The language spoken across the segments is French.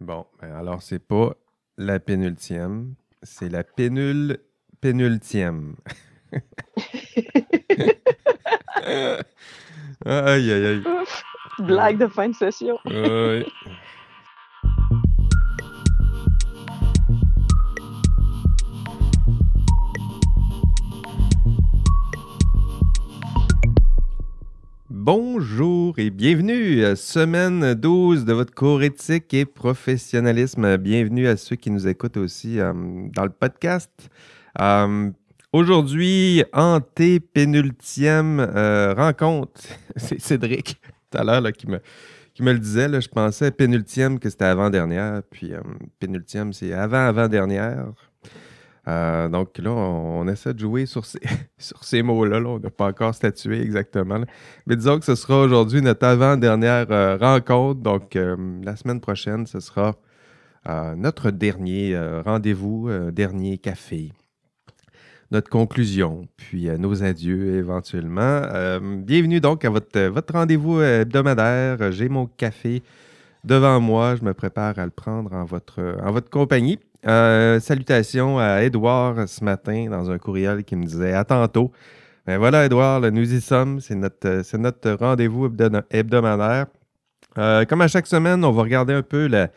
Bon, ben alors c'est pas la pénultième, c'est la pénul pénultième. aïe, aïe, aïe. Blague de fin de session. Oui. Bonjour et bienvenue à semaine 12 de votre cours éthique et professionnalisme. Bienvenue à ceux qui nous écoutent aussi euh, dans le podcast. Euh, Aujourd'hui, antépénultième euh, rencontre, c'est Cédric tout à l'heure qui me, le disait. Je pensais pénultième que c'était avant-dernière, puis euh, pénultième c'est avant-avant-dernière. Euh, donc là, on, essaie de jouer sur ces, sur ces mots-là. On n'a pas encore statué exactement. Mais disons que ce sera aujourd'hui notre avant-dernière euh, rencontre. Donc euh, la semaine prochaine, ce sera notre dernier rendez-vous, dernier café. Notre conclusion, puis nos adieux éventuellement. bienvenue donc à votre, rendez-vous hebdomadaire. J'ai mon café devant moi. Je me prépare à le prendre en votre compagnie. Euh, salutations à Edouard ce matin dans un courriel qui me disait à tantôt. Ben voilà, Edouard, nous y sommes. C'est notre, notre rendez-vous hebdomadaire. Euh, comme à chaque semaine, on va regarder un peu la,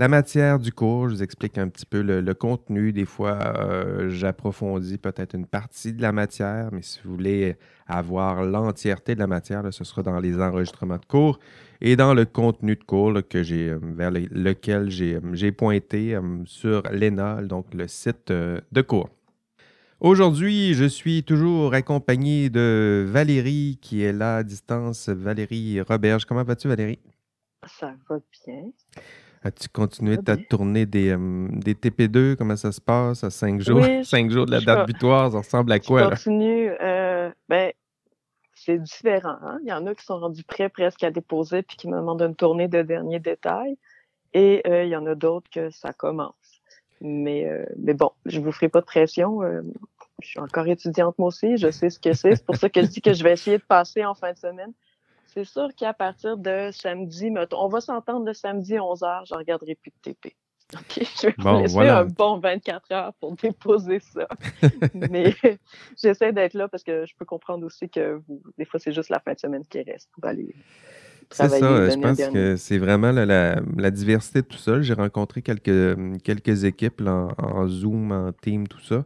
la matière du cours. Je vous explique un petit peu le, contenu. Des fois, euh, j'approfondis peut-être une partie de la matière, mais si vous voulez avoir l'entièreté de la matière, ce sera dans les enregistrements de cours et dans le contenu de cours que j'ai, euh, vers lequel j'ai, euh, pointé euh, sur l'ENA, donc le site de cours. Aujourd'hui, je suis toujours accompagné de Valérie qui est là à distance. Valérie Roberge. Comment vas-tu, Valérie? Ça va bien. As-tu continué ta tournée des, des, TP2? Comment ça se passe? À cinq jours? cinq jours de la date butoir, ça ressemble à quoi? Je continue. ben, c'est différent. Hein. Il y en a qui sont rendus prêts presque à déposer puis qui me demandent une tournée de derniers détails. Et euh, il y en a d'autres que ça commence. Mais, euh, mais bon, je vous ferai pas de pression. Euh, je suis encore étudiante moi aussi, je sais ce que c'est. C'est pour ça que je dis que je vais essayer de passer en fin de semaine. C'est sûr qu'à partir de samedi, on va s'entendre le samedi 11h, je regarderai plus de TP. OK, je vais bon, laisser un bon 24 heures pour déposer ça. Mais j'essaie d'être là parce que je peux comprendre aussi que vous, des fois, c'est juste la fin de semaine qui reste pour aller. C'est ça, je pense que c'est vraiment la, diversité de tout ça. J'ai rencontré quelques, quelques équipes en, Zoom, en Team, tout ça.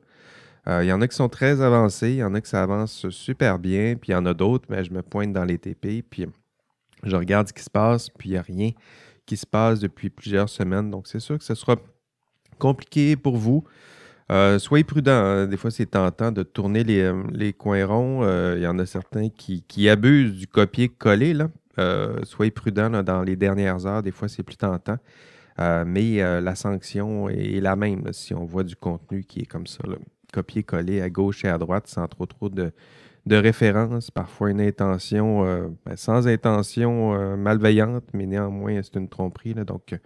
Euh, il y en a qui sont très avancés, il y en a qui ça avance super bien, puis il y en a d'autres, mais je me pointe dans les TP, puis je regarde ce qui se passe, puis il n'y a rien qui se passe depuis plusieurs semaines. Donc, c'est sûr que ce sera compliqué pour vous. Euh, soyez prudents. Hein. Des fois, c'est tentant de tourner les, euh, coins ronds. Euh, il y en a certains qui, abusent du copier-coller. soyez prudents dans les dernières heures. Des fois, c'est plus tentant. mais la sanction est la même si on voit du contenu qui est comme ça. Copier-coller à gauche et à droite sans trop trop de, de référence, parfois une intention, euh, ben, sans intention euh, malveillante, mais néanmoins, c'est une tromperie. donc,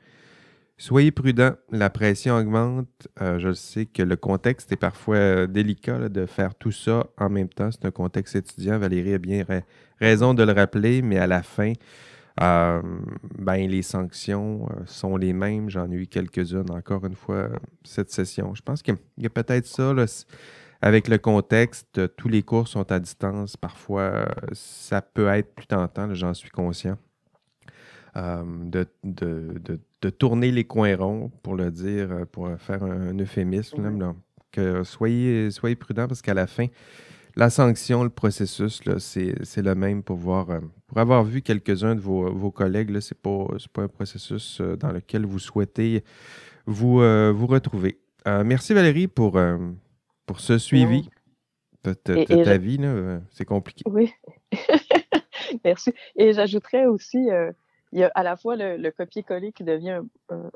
soyez prudents, la pression augmente. Euh, je sais que le contexte est parfois délicat de faire tout ça en même temps. C'est un contexte étudiant. Valérie a bien raison de le rappeler, mais à la fin, ben, les sanctions sont les mêmes. J'en ai eu quelques-unes encore une fois cette session. Je pense qu'il y a peut-être ça. Avec le contexte, tous les cours sont à distance. Parfois, ça peut être plus tentant, j'en suis conscient, euh, de, tourner les coins ronds, pour le dire, euh, pour faire un, euphémisme. que soyez, soyez prudents parce qu'à la fin, la sanction, le processus, c'est le même pour voir. Euh, pour avoir vu quelques-uns de vos, collègues, ce n'est pas, pas, un processus dans lequel vous souhaitez vous, vous retrouver. merci Valérie pour, pour ce suivi de, ta vie, euh, c'est compliqué. Oui. Merci. Et j'ajouterais aussi, euh, il y a à la fois le, copier-coller qui devient, un,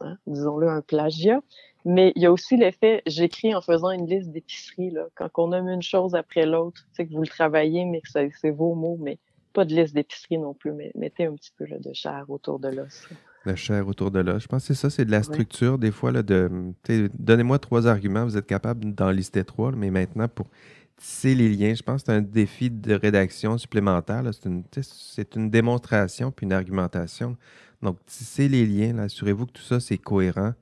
hein, disons-le, un plagiat, mais il y a aussi l'effet, j'écris en faisant une liste d'épicerie. Quand on nomme une chose après l'autre, c'est que vous le travaillez, mais que c'est vos mots, mais pas de liste d'épicerie non plus, mais mettez un petit peu de chair autour de l'os la chair autour de l'os. Je pense que c'est ça, c'est de la structure. Des fois, là, de, donnez-moi trois arguments, vous êtes capable d'en lister trois, mais maintenant, pour tisser les liens, je pense que c'est un défi de rédaction supplémentaire. C'est une, une, démonstration puis une argumentation Donc, tissez les liens, assurez-vous que tout ça, c'est cohérent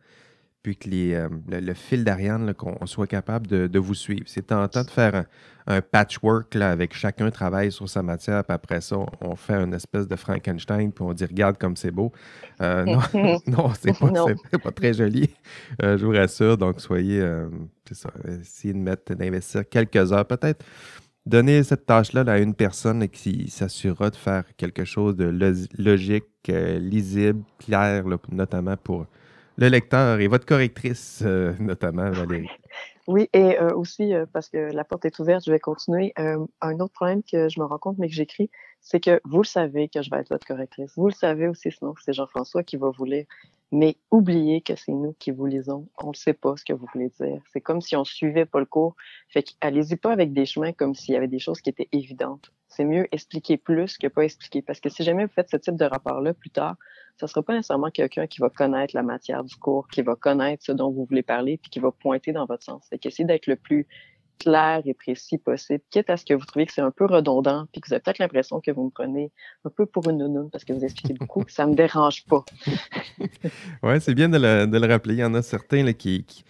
puis que les, euh, le, fil d'Ariane, qu'on soit capable de, vous suivre. C'est tentant de faire un, patchwork là, avec chacun travaille sur sa matière, puis après ça, on fait une espèce de Frankenstein, puis on dit regarde comme c'est beau. Euh, non, non c'est pas, pas, très joli, euh, je vous rassure. Donc, soyez, c'est ça, essayez de mettre, d'investir quelques heures, peut-être. Donner cette tâche-là à une personne qui s'assurera de faire quelque chose de logique, lisible, clair, notamment pour le lecteur et votre correctrice, euh, notamment, Valérie. Oui, et euh, aussi, euh, parce que la porte est ouverte, je vais continuer. un autre problème que je me rends compte, mais que j'écris, c'est que vous le savez que je vais être votre correctrice. Vous le savez aussi, sinon c'est Jean-François qui va vous lire. Mais oubliez que c'est nous qui vous lisons. On ne sait pas ce que vous voulez dire. C'est comme si on suivait pas le cours. Fait allez-y pas avec des chemins comme s'il y avait des choses qui étaient évidentes. C'est mieux expliquer plus que pas expliquer. Parce que si jamais vous faites ce type de rapport-là plus tard, ce sera pas nécessairement quelqu'un qui va connaître la matière du cours, qui va connaître ce dont vous voulez parler, puis qui va pointer dans votre sens. Fait qu'essayez d'être le plus clair et précis possible, quitte à ce que vous trouviez que c'est un peu redondant, puis que vous avez peut-être l'impression que vous me prenez un peu pour une nounoune parce que vous expliquez beaucoup, ça me dérange pas. oui, c'est bien de le, rappeler. Il y en a certains qui, qui,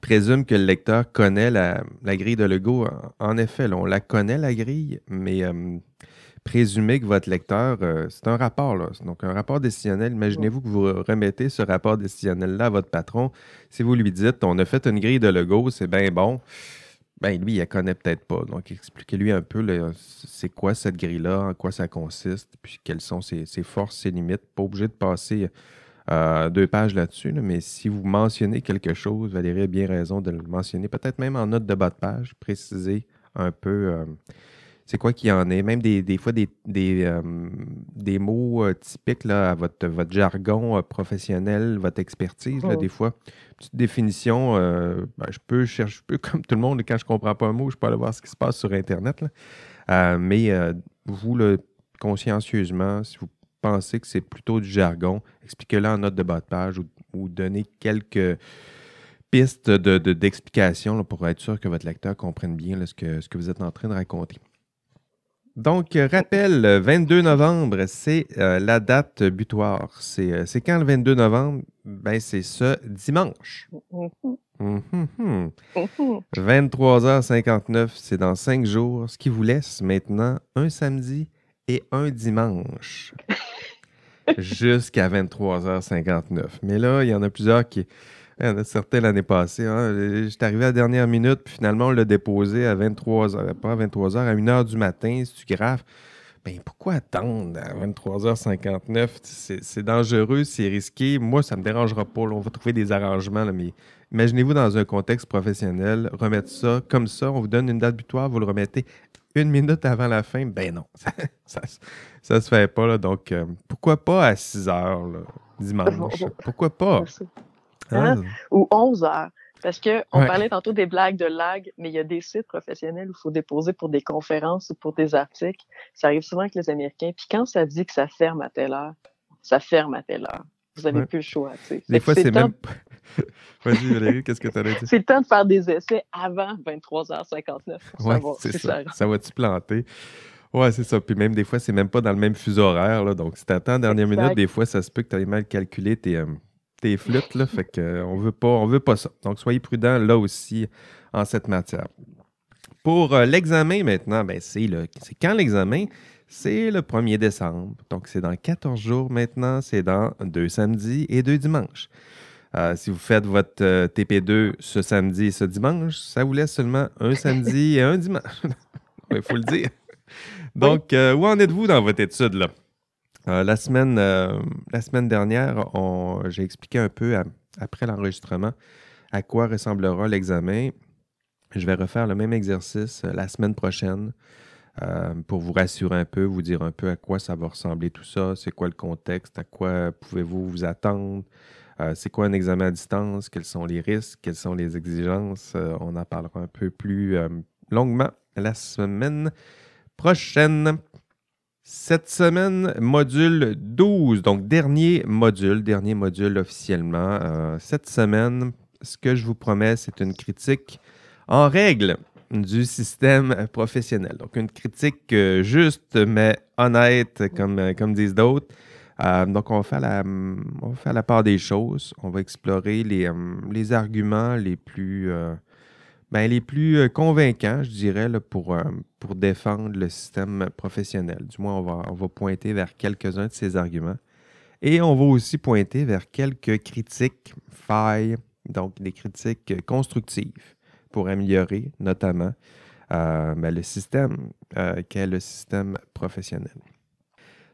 présument que le lecteur connaît la, grille de Lego. En, effet, on la connaît, la grille, mais euh, présumer que votre lecteur, euh, c'est un rapport, là. donc un rapport décisionnel. Imaginez-vous que vous remettez ce rapport décisionnel-là à votre patron. Si vous lui dites, on a fait une grille de Lego, c'est bien bon, ben lui, il la connaît peut-être pas. Donc, expliquez-lui un peu c'est quoi cette grille-là, en quoi ça consiste, puis quelles sont ses, forces, ses limites. Pas obligé de passer euh, deux pages là-dessus, mais si vous mentionnez quelque chose, Valérie a bien raison de le mentionner, peut-être même en note de bas de page, préciser un peu. Euh, c'est quoi qu'il y en est, même des, fois des, des, euh, mots euh, typiques là, à votre, votre jargon euh, professionnel, votre expertise. Là, des fois, petite définition, ben, je peux chercher, je peux, comme tout le monde, quand je ne comprends pas un mot, je peux aller voir ce qui se passe sur Internet. mais vous, consciencieusement, si vous pensez que c'est plutôt du jargon, expliquez-le en note de bas de page ou, ou donnez quelques pistes d'explication de, pour être sûr que votre lecteur comprenne bien ce, que, ce que vous êtes en train de raconter. Donc, euh, rappel, 22 novembre, c'est euh, la date butoir. Euh, c'est quand le 22 novembre? Ben, c'est ce dimanche. 23h59, mhm. c'est dans cinq jours, ce qui vous laisse maintenant un samedi et un dimanche. Jusqu'à 23h59. Mais là, il y en a plusieurs qui, il y en a certains l'année passée. Hein. J'étais arrivé à la dernière minute, puis finalement, on l'a déposé à 23h, pas à 23h, à 1h du matin, si tu graves. Ben, pourquoi attendre à 23h59? C'est dangereux, c'est risqué. Moi, ça ne me dérangera pas. on va trouver des arrangements. mais imaginez-vous dans un contexte professionnel, remettre ça comme ça. On vous donne une date butoir, vous le remettez une minute avant la fin. Ben non, ça ne se fait pas. Là. Donc, euh, pourquoi pas à 6 h dimanche? Pourquoi pas? Hein? Ah. Ou 11 heures. Parce qu'on parlait tantôt des blagues de lag, mais il y a des sites professionnels où il faut déposer pour des conférences ou pour des articles. Ça arrive souvent avec les Américains. Puis quand ça dit que ça ferme à telle heure, ça ferme à telle heure. Vous n'avez plus le choix. Des fois, c'est même. Vas-y, Valérie, qu'est-ce que tu? C'est le temps de faire des essais avant 23h59. Oui, c'est ça. Ça va-tu planter? Oui, c'est ça. Puis même des fois, c'est même pas dans le même fuseau horaire. Là. Donc, si tu attends dernière minute, des fois, ça se peut que tu aies mal calculé tes, euh, tes flûtes, là, fait qu'on veut pas, on veut pas ça. Donc, soyez prudents là aussi en cette matière. Pour euh, l'examen maintenant, ben, c'est, le, c'est quand l'examen? C'est le 1er décembre. Donc, c'est dans 14 jours maintenant. C'est dans deux samedis et deux dimanches. Euh, si vous faites votre euh, TP2 ce samedi et ce dimanche, ça vous laisse seulement un samedi et un dimanche. Il faut le dire. Donc, où en êtes-vous dans votre étude là? Euh, la, semaine, euh, la semaine dernière, j'ai expliqué un peu après l'enregistrement à quoi ressemblera l'examen. Je vais refaire le même exercice euh, la semaine prochaine pour vous rassurer un peu, vous dire un peu à quoi ça va ressembler tout ça, c'est quoi le contexte, à quoi pouvez-vous vous attendre, c'est quoi un examen à distance, quels sont les risques, quelles sont les exigences. on en parlera un peu plus longuement la semaine prochaine. Cette semaine, module 12, donc dernier module, dernier module officiellement. Euh, cette semaine, ce que je vous promets, c'est une critique en règle du système professionnel. Donc une critique euh, juste mais honnête, comme, euh, comme disent d'autres. Donc, on va, faire la, on va faire la part des choses. On va explorer les, les arguments les plus, ben, les plus convaincants, je dirais, pour, pour défendre le système professionnel. Du moins, on va, on va pointer vers quelques-uns de ces arguments. Et on va aussi pointer vers quelques critiques, failles, donc des critiques constructives pour améliorer notamment euh, ben, le système euh, qu'est le système professionnel.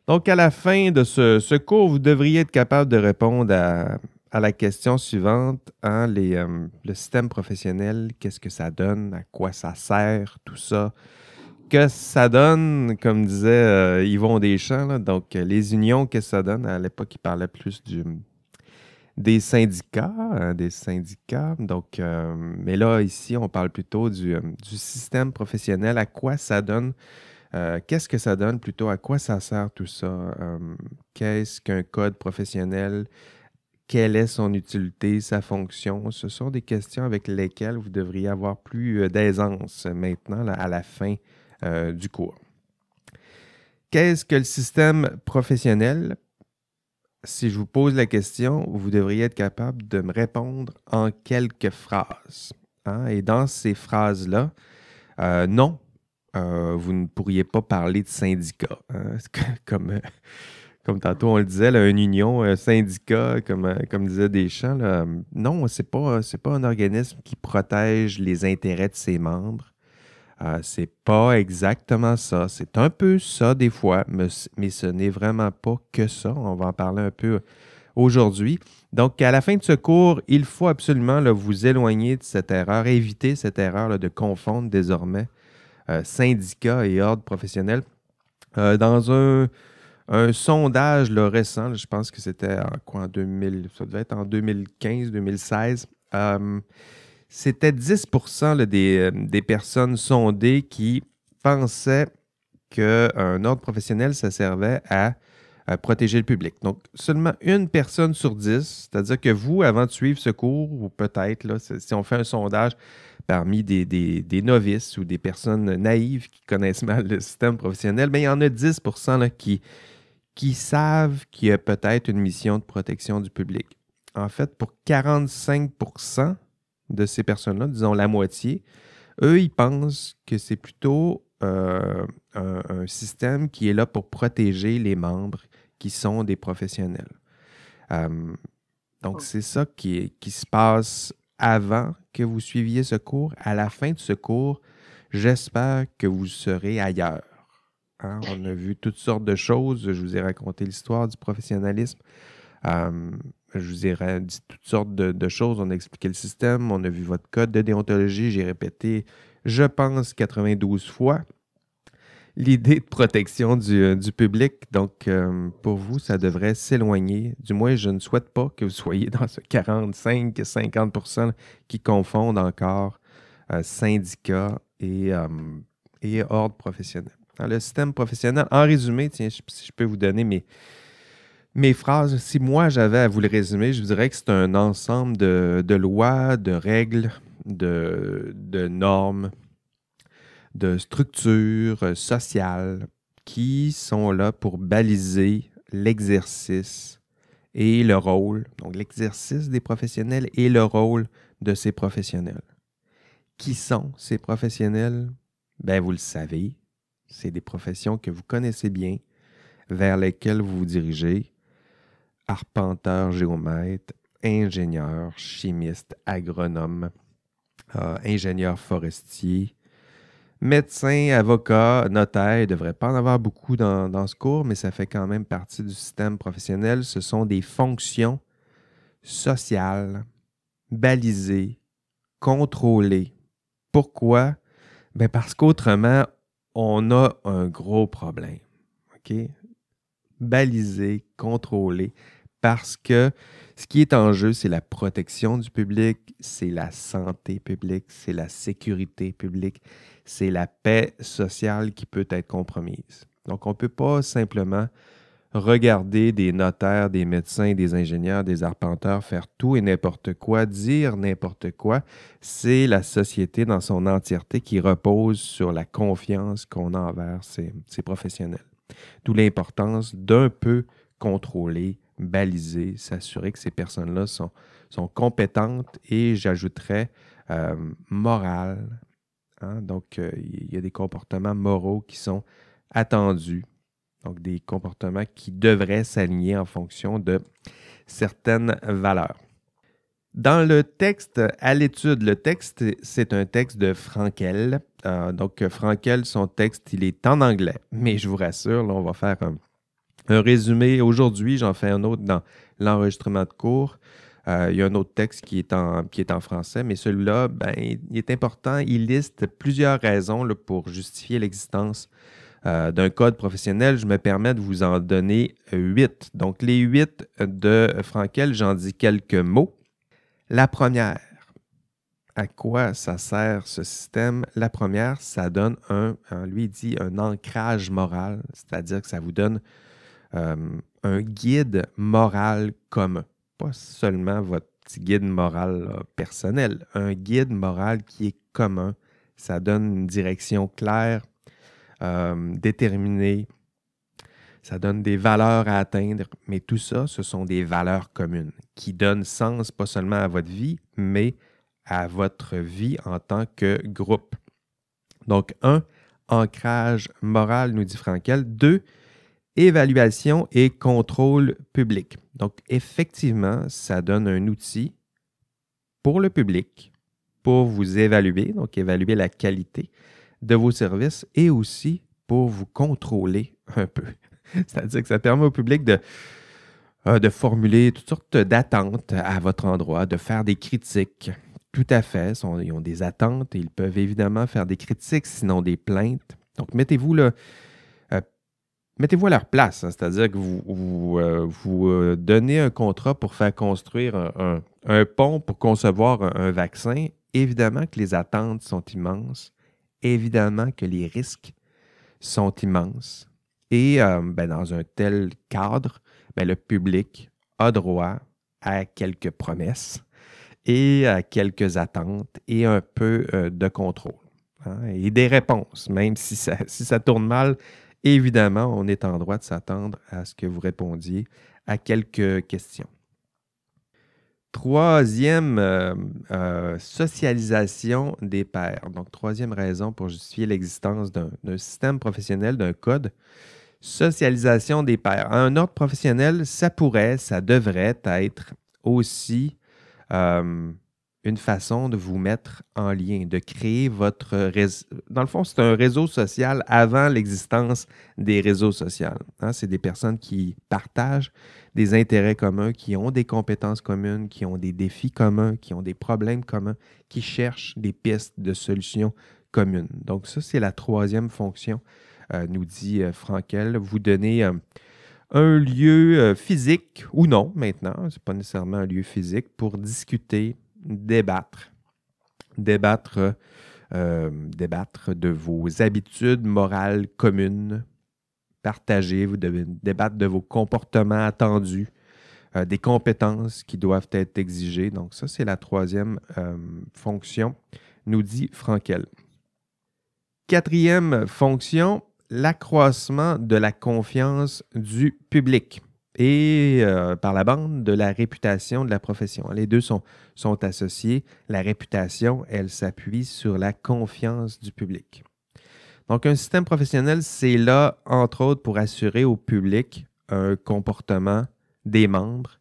Donc, à la fin de ce, cours, vous devriez être capable de répondre à, la question suivante. Hein, euh, le système professionnel, qu'est-ce que ça donne? À quoi ça sert? Tout ça que ça donne, comme disait euh, Yvon Deschamps, donc les unions, qu'est-ce que ça donne? À l'époque, il parlait plus du, des syndicats, hein, des syndicats. Donc, euh, mais là, ici, on parle plutôt du, euh, du système professionnel. À quoi ça donne? qu'est-ce que ça donne plutôt? À quoi ça sert tout ça? qu'est-ce qu'un code professionnel? Quelle est son utilité, sa fonction? Ce sont des questions avec lesquelles vous devriez avoir plus d'aisance maintenant à la fin euh, du cours. Qu'est-ce que le système professionnel? Si je vous pose la question, vous devriez être capable de me répondre en quelques phrases. Hein? Et dans ces phrases-là, euh, non, euh, vous ne pourriez pas parler de syndicat. Hein? comme, comme tantôt on le disait, une union, un syndicat, comme, comme disait Deschamps, là, non, ce n'est pas, pas un organisme qui protège les intérêts de ses membres. Euh, c'est pas exactement ça. C'est un peu ça des fois, mais, ce n'est vraiment pas que ça. On va en parler un peu aujourd'hui. Donc, à la fin de ce cours, il faut absolument vous éloigner de cette erreur, éviter cette erreur de confondre désormais euh, syndicat et ordre professionnel. Euh, dans un, sondage récent, je pense que c'était en quoi en 2000, ça devait être en 2015-2016 c'était 10% euh, des, personnes sondées qui pensaient qu'un ordre professionnel, ça servait à, protéger le public. Donc, seulement une personne sur dix, c'est-à-dire que vous, avant de suivre ce cours, ou peut-être, si on fait un sondage parmi des, novices ou des personnes naïves qui connaissent mal le système professionnel, bien, il y en a 10% qui, qui savent qu'il y a peut-être une mission de protection du public. En fait, pour 45% de ces personnes-là, disons la moitié, eux, ils pensent que c'est plutôt euh, un, système qui est là pour protéger les membres qui sont des professionnels. Euh, donc, oh. c'est ça qui, qui se passe avant que vous suiviez ce cours. À la fin de ce cours, j'espère que vous serez ailleurs. Hein. On a vu toutes sortes de choses. Je vous ai raconté l'histoire du professionnalisme. Euh, je vous ai dit toutes sortes de, choses. On a expliqué le système, on a vu votre code de déontologie. J'ai répété, je pense, 92 fois l'idée de protection du, euh, public. Donc, euh, pour vous, ça devrait s'éloigner. Du moins, je ne souhaite pas que vous soyez dans ce 45-50% qui confondent encore syndicats et, et ordre professionnel. Le système professionnel, en résumé, tiens, si je peux vous donner mes mes phrases, si moi j'avais à vous le résumer, je vous dirais que c'est un ensemble de, lois, de règles, de, normes, de structures sociales qui sont là pour baliser l'exercice et le rôle, donc l'exercice des professionnels et le rôle de ces professionnels. Qui sont ces professionnels? Ben, vous le savez, c'est des professions que vous connaissez bien, vers lesquelles vous vous dirigez arpenteur géomètre, ingénieur, chimiste, agronome, euh, ingénieur forestier, médecin, avocat, notaire. Il ne devrait pas en avoir beaucoup dans, dans, ce cours, mais ça fait quand même partie du système professionnel. Ce sont des fonctions sociales, balisées, contrôlées. Pourquoi? Ben parce qu'autrement, on a un gros problème. OK? Balisé, parce que ce qui est en jeu, c'est la protection du public, c'est la santé publique, c'est la sécurité publique, c'est la paix sociale qui peut être compromise. Donc, on ne peut pas simplement regarder des notaires, des médecins, des ingénieurs, des arpenteurs faire tout et n'importe quoi, dire n'importe quoi. C'est la société dans son entièreté qui repose sur la confiance qu'on a envers ces, professionnels. D'où l'importance d'un peu contrôler, baliser, s'assurer que ces personnes-là sont, sont compétentes et j'ajouterais euh, morales. Hein. Donc, euh, il y a des comportements moraux qui sont attendus, donc des comportements qui devraient s'aligner en fonction de certaines valeurs. Dans le texte à l'étude, le texte, c'est un texte de Frankel. Euh, donc, Frankel, son texte, il est en anglais, mais je vous rassure, là, on va faire un, résumé. Aujourd'hui, j'en fais un autre dans l'enregistrement de cours. Euh, il y a un autre texte qui est en, qui est en français, mais celui-là, ben, il est important. Il liste plusieurs raisons pour justifier l'existence euh, d'un code professionnel. Je me permets de vous en donner huit. Donc, les huit de Frankel, j'en dis quelques mots. La première, à quoi ça sert ce système? La première, ça donne un, lui dit, un ancrage moral, c'est-à-dire que ça vous donne euh, un guide moral commun. Pas seulement votre guide moral personnel, un guide moral qui est commun. Ça donne une direction claire, euh, ça donne des valeurs à atteindre, mais tout ça, ce sont des valeurs communes qui donnent sens pas seulement à votre vie, mais à votre vie en tant que groupe. Donc, un, ancrage moral, nous dit Frankel. Deux, évaluation et contrôle public. Donc, effectivement, ça donne un outil pour le public, pour vous évaluer, donc évaluer la qualité de vos services et aussi pour vous contrôler un peu. C'est-à-dire que ça permet au public de, euh, de formuler toutes sortes d'attentes à votre endroit, de faire des critiques. Tout à fait. ils ont des attentes et ils peuvent évidemment faire des critiques, sinon des plaintes. Donc, mettez-vous là. Euh, mettez-vous à leur place, hein. c'est-à-dire que vous, vous, euh, donnez un contrat pour faire construire un, pont pour concevoir un, vaccin. Évidemment que les attentes sont immenses. Évidemment que les risques sont immenses. Et euh, ben, dans un tel cadre, ben, le public a droit à quelques promesses et à quelques attentes et un peu euh, de contrôle hein, et des réponses, même si ça, si ça tourne mal. Évidemment, on est en droit de s'attendre à ce que vous répondiez à quelques questions. Troisième euh, socialisation des pairs. Donc, troisième raison pour justifier l'existence d'un système professionnel, d'un code, socialisation des pairs. un ordre professionnel, ça pourrait, ça devrait être aussi euh, une façon de vous mettre en lien, de créer votre réseau. Dans le fond, c'est un réseau social avant l'existence des réseaux sociaux. Hein. C'est des personnes qui partagent des intérêts communs, qui ont des compétences communes, qui ont des défis communs, qui ont des problèmes communs, qui cherchent des pistes de solutions communes. Donc ça, c'est la troisième fonction euh, nous dit euh, Frankel. Vous donnez euh, un lieu physique ou non maintenant, ce n'est pas nécessairement un lieu physique, pour discuter, débattre. Débattre, débattre de vos habitudes morales communes, partager, vous devez débattre de vos comportements attendus, des compétences qui doivent être exigées. Donc ça, c'est la troisième fonction, nous dit Frankel. Quatrième fonction, l'accroissement de la confiance du public et euh, par la bande de la réputation de la profession. Les deux sont, sont associés. La réputation, elle s'appuie sur la confiance du public. Donc, un système professionnel, c'est là, entre autres, pour assurer au public un comportement des membres,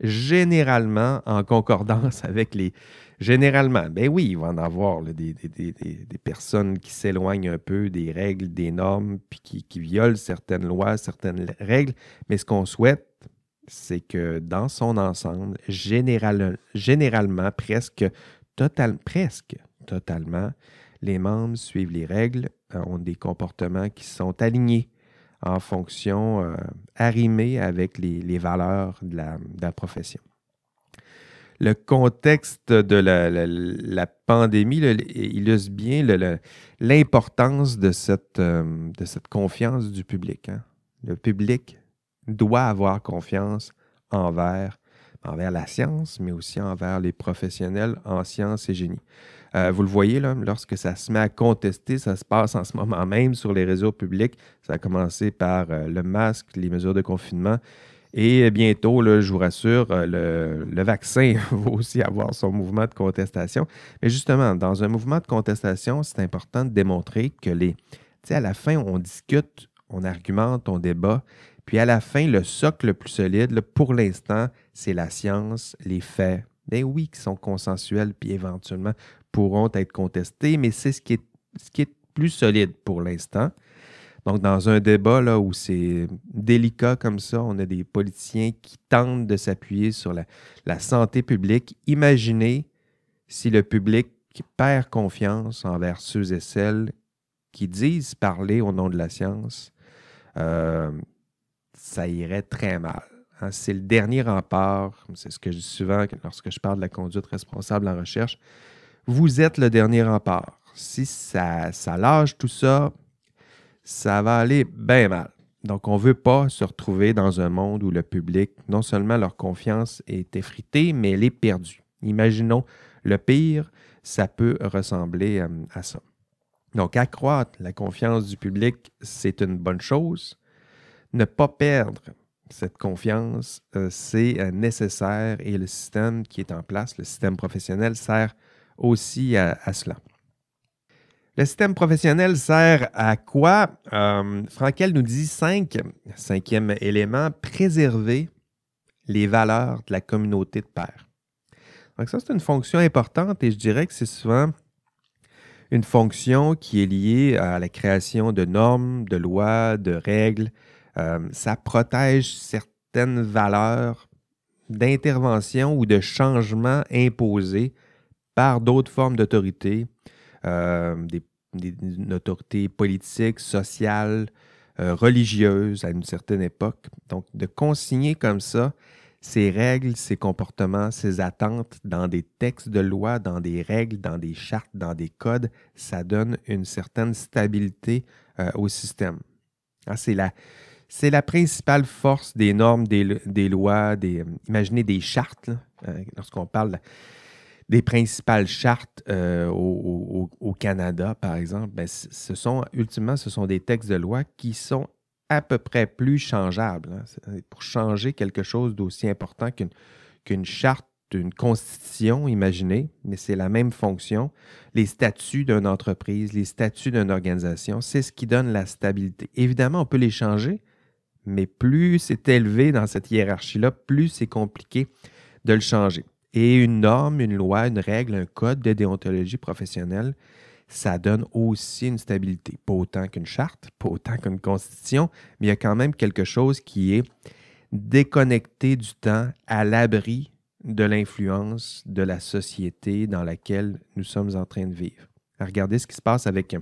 généralement en concordance avec les, Généralement, ben oui, il va en avoir des, personnes qui s'éloignent un peu des règles, des normes, puis qui, violent certaines lois, certaines règles. Mais ce qu'on souhaite, c'est que dans son ensemble, généralement, presque, presque totalement, les membres suivent les règles, euh, ont des comportements qui sont alignés en fonction, euh, arrimés avec les, valeurs de la profession le contexte de la, pandémie illustre bien l'importance de, cette, euh, de cette confiance du public. Hein. Le public doit avoir confiance envers, envers la science, mais aussi envers les professionnels en sciences et génie. Euh, vous le voyez, là, lorsque ça se met à contester, ça se passe en ce moment même sur les réseaux publics. Ça a commencé par euh, le masque, les mesures de confinement. Et bientôt, là, je vous rassure, le, le, vaccin va aussi avoir son mouvement de contestation. Mais justement, dans un mouvement de contestation, c'est important de démontrer que les. Tu sais, à la fin, on discute, on argumente, on débat. Puis à la fin, le socle le plus solide, pour l'instant, c'est la science, les faits. Ben oui, qui sont consensuels, puis éventuellement pourront être contestés, mais c'est ce qui est, plus solide pour l'instant. Donc, dans un débat là, où c'est délicat comme ça, on a des politiciens qui tentent de s'appuyer sur la, la, santé publique. Imaginez si le public perd confiance envers ceux et celles qui disent parler au nom de la science. Euh, ça irait très mal. Hein. C'est le dernier rempart. C'est ce que je dis souvent lorsque je parle de la conduite responsable en recherche. Vous êtes le dernier rempart. Si ça, ça lâche tout ça, ça va aller bien mal. Donc, on ne veut pas se retrouver dans un monde où le public, non seulement leur confiance est effritée, mais elle est perdue. Imaginons le pire, ça peut ressembler euh, à ça. Donc, accroître la confiance du public, c'est une bonne chose. Ne pas perdre cette confiance, euh, c'est euh, nécessaire et le système qui est en place, le système professionnel, sert aussi à cela. Le système professionnel sert à quoi? Euh, Frankel nous dit cinq, cinquième élément, préserver les valeurs de la communauté de pairs. Donc ça, c'est une fonction importante et je dirais que c'est souvent une fonction qui est liée à la création de normes, de lois, de règles. Euh, ça protège certaines valeurs d'intervention ou de changement imposés par d'autres formes d'autorité, euh, des une autorité politique, sociale, euh, religieuse à une certaine époque. Donc, de consigner comme ça ces règles, ces comportements, ces attentes dans des textes de loi, dans des règles, dans des chartes, dans des codes, ça donne une certaine stabilité euh, au système. Ah, c'est la, principale force des normes, des, des lois, des, imaginez des chartes, lorsqu'on parle des principales chartes euh, au, Canada, par exemple, ben, ce sont, ultimement, ce sont des textes de loi qui sont à peu près plus changeables. Hein. Pour changer quelque chose d'aussi important qu'une qu'une charte, une constitution, imaginez, mais c'est la même fonction. Les statuts d'une entreprise, les statuts d'une organisation, c'est ce qui donne la stabilité. Évidemment, on peut les changer, mais plus c'est élevé dans cette hiérarchie-là, plus c'est compliqué de le changer. Et une norme, une loi, une règle, un code de déontologie professionnelle, ça donne aussi une stabilité. Pas autant qu'une charte, pas autant qu'une constitution, mais il y a quand même quelque chose qui est déconnecté du temps, à l'abri de l'influence de la société dans laquelle nous sommes en train de vivre. Regardez ce qui se passe avec,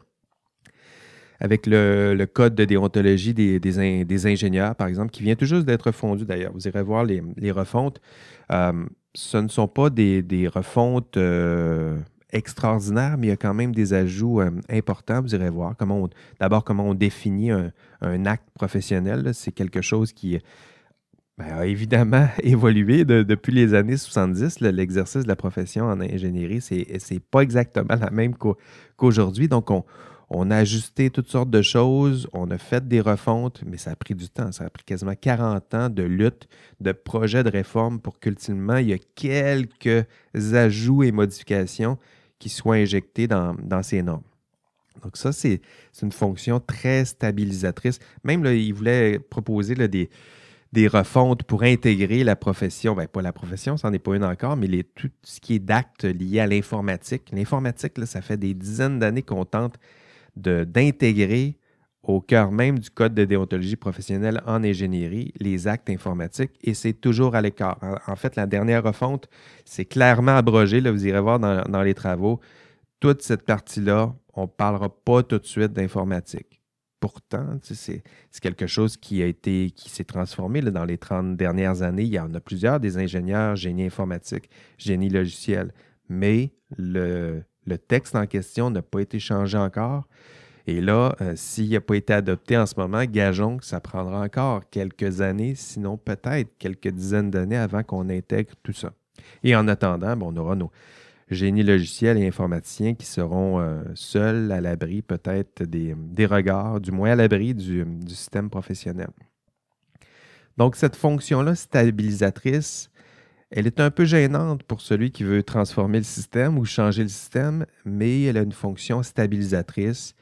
le, code de déontologie des, ingénieurs, par exemple, qui vient tout juste d'être fondu d'ailleurs. Vous irez voir les, les refontes. Euh, ce ne sont pas des, refontes euh, extraordinaires, mais il y a quand même des ajouts euh, importants. Vous irez voir comment d'abord comment on définit un, acte professionnel. C'est quelque chose qui ben, a évidemment évolué depuis les années 70. L'exercice de la profession en ingénierie, ce n'est pas exactement la même qu'aujourd'hui. Donc, on, on a ajusté toutes sortes de choses, on a fait des refontes, mais ça a pris du temps. Ça a pris quasiment 40 ans de lutte, de projets de réforme pour qu'ultimement, il y ait quelques ajouts et modifications qui soient injectés dans, ces normes. Donc ça, c'est une fonction très stabilisatrice. Même, là, il voulait proposer des, refontes pour intégrer la profession. Bien, pas la profession, ça n'en est pas une encore, mais tout ce qui est d'actes liés à l'informatique. L'informatique, ça fait des dizaines d'années qu'on tente d'intégrer au cœur même du code de déontologie professionnelle en ingénierie les actes informatiques et c'est toujours à l'écart. En, fait, la dernière refonte, c'est clairement abrogé. Là, vous irez voir dans, les travaux. Toute cette partie-là, on ne parlera pas tout de suite d'informatique. Pourtant, c'est quelque chose qui a été, qui s'est transformé dans les 30 dernières années. Il y en a plusieurs, des ingénieurs, génie informatique, génie logiciel. Mais le, le texte en question n'a pas été changé encore. Et là, euh, s'il n'a pas été adopté en ce moment, gageons que ça prendra encore quelques années, sinon peut-être quelques dizaines d'années avant qu'on intègre tout ça. Et en attendant, on aura nos génies logiciels et informaticiens qui seront euh, seuls à l'abri peut-être des, regards, du moins à l'abri du, système professionnel. Donc, cette fonction-là, stabilisatrice, elle est un peu gênante pour celui qui veut transformer le système ou changer le système, mais elle a une fonction stabilisatrice,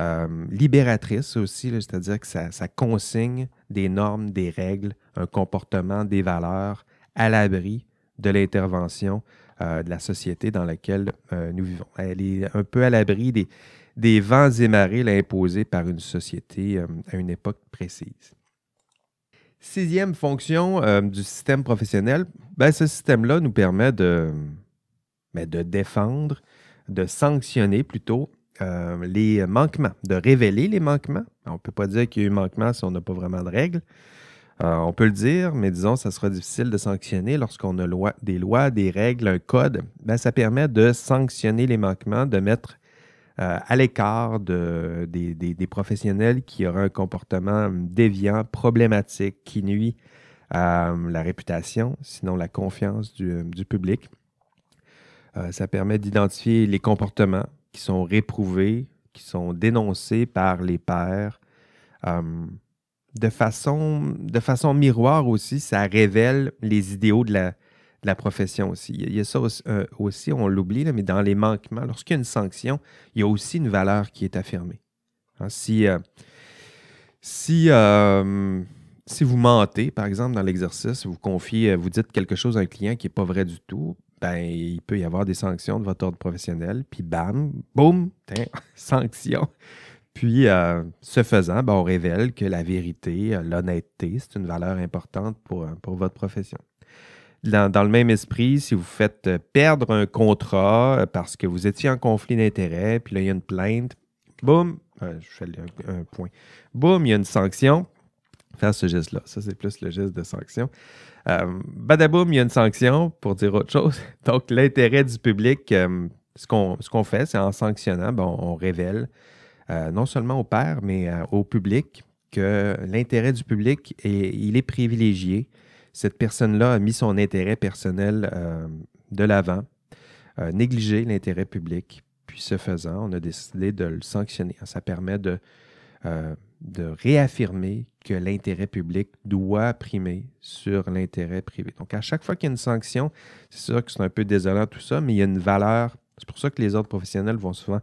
euh, libératrice aussi, c'est-à-dire que ça, consigne des normes, des règles, un comportement, des valeurs à l'abri de l'intervention euh, de la société dans laquelle euh, nous vivons. Elle est un peu à l'abri des, des vents et marées imposés par une société à une époque précise. Sixième fonction euh, du système professionnel, ben, ce système-là nous permet de, ben, défendre, de sanctionner plutôt euh, les manquements, de révéler les manquements. On ne peut pas dire qu'il y a eu manquement si on n'a pas vraiment de règles. Euh, on peut le dire, mais disons, ça sera difficile de sanctionner lorsqu'on a des lois, des règles, un code. Ben, ça permet de sanctionner les manquements, de mettre euh, à l'écart de, des, professionnels qui auraient un comportement déviant, problématique, qui nuit à euh, la réputation, sinon la confiance du, euh, public. ça permet d'identifier les comportements qui sont réprouvés, qui sont dénoncés par les pairs. de, façon, de façon miroir aussi, ça révèle les idéaux de la, la profession aussi. Il y a ça euh, aussi, on l'oublie, mais dans les manquements, lorsqu'il y a une sanction, il y a aussi une valeur qui est affirmée. Hein, si, euh, euh, si vous mentez, par exemple, dans l'exercice, vous confiez, vous dites quelque chose à un client qui n'est pas vrai du tout, ben, il peut y avoir des sanctions de votre ordre professionnel, puis bam, boum, sanction. Puis, ce faisant, ben, on révèle que la vérité, l'honnêteté, c'est une valeur importante pour votre profession. Dans, le même esprit, si vous faites euh, perdre un contrat euh, parce que vous étiez en conflit d'intérêts, puis là, il y a une plainte, boum, euh, je fais un, point, boum, il y a une sanction. Faire ce geste-là. Ça, c'est plus le geste de sanction. badaboum, il y a une sanction pour dire autre chose. Donc, l'intérêt du public, ce qu'on fait, c'est en sanctionnant, ben, on révèle non seulement au père, mais au public que l'intérêt du public, est, il est privilégié cette personne-là a mis son intérêt personnel euh, de l'avant, négligé l'intérêt public. Puis ce faisant, on a décidé de le sanctionner. Ça permet de, euh, de réaffirmer que l'intérêt public doit primer sur l'intérêt privé. Donc, à chaque fois qu'il y a une sanction, c'est sûr que c'est un peu désolant tout ça, mais il y a une valeur c'est pour ça que les ordres professionnels vont souvent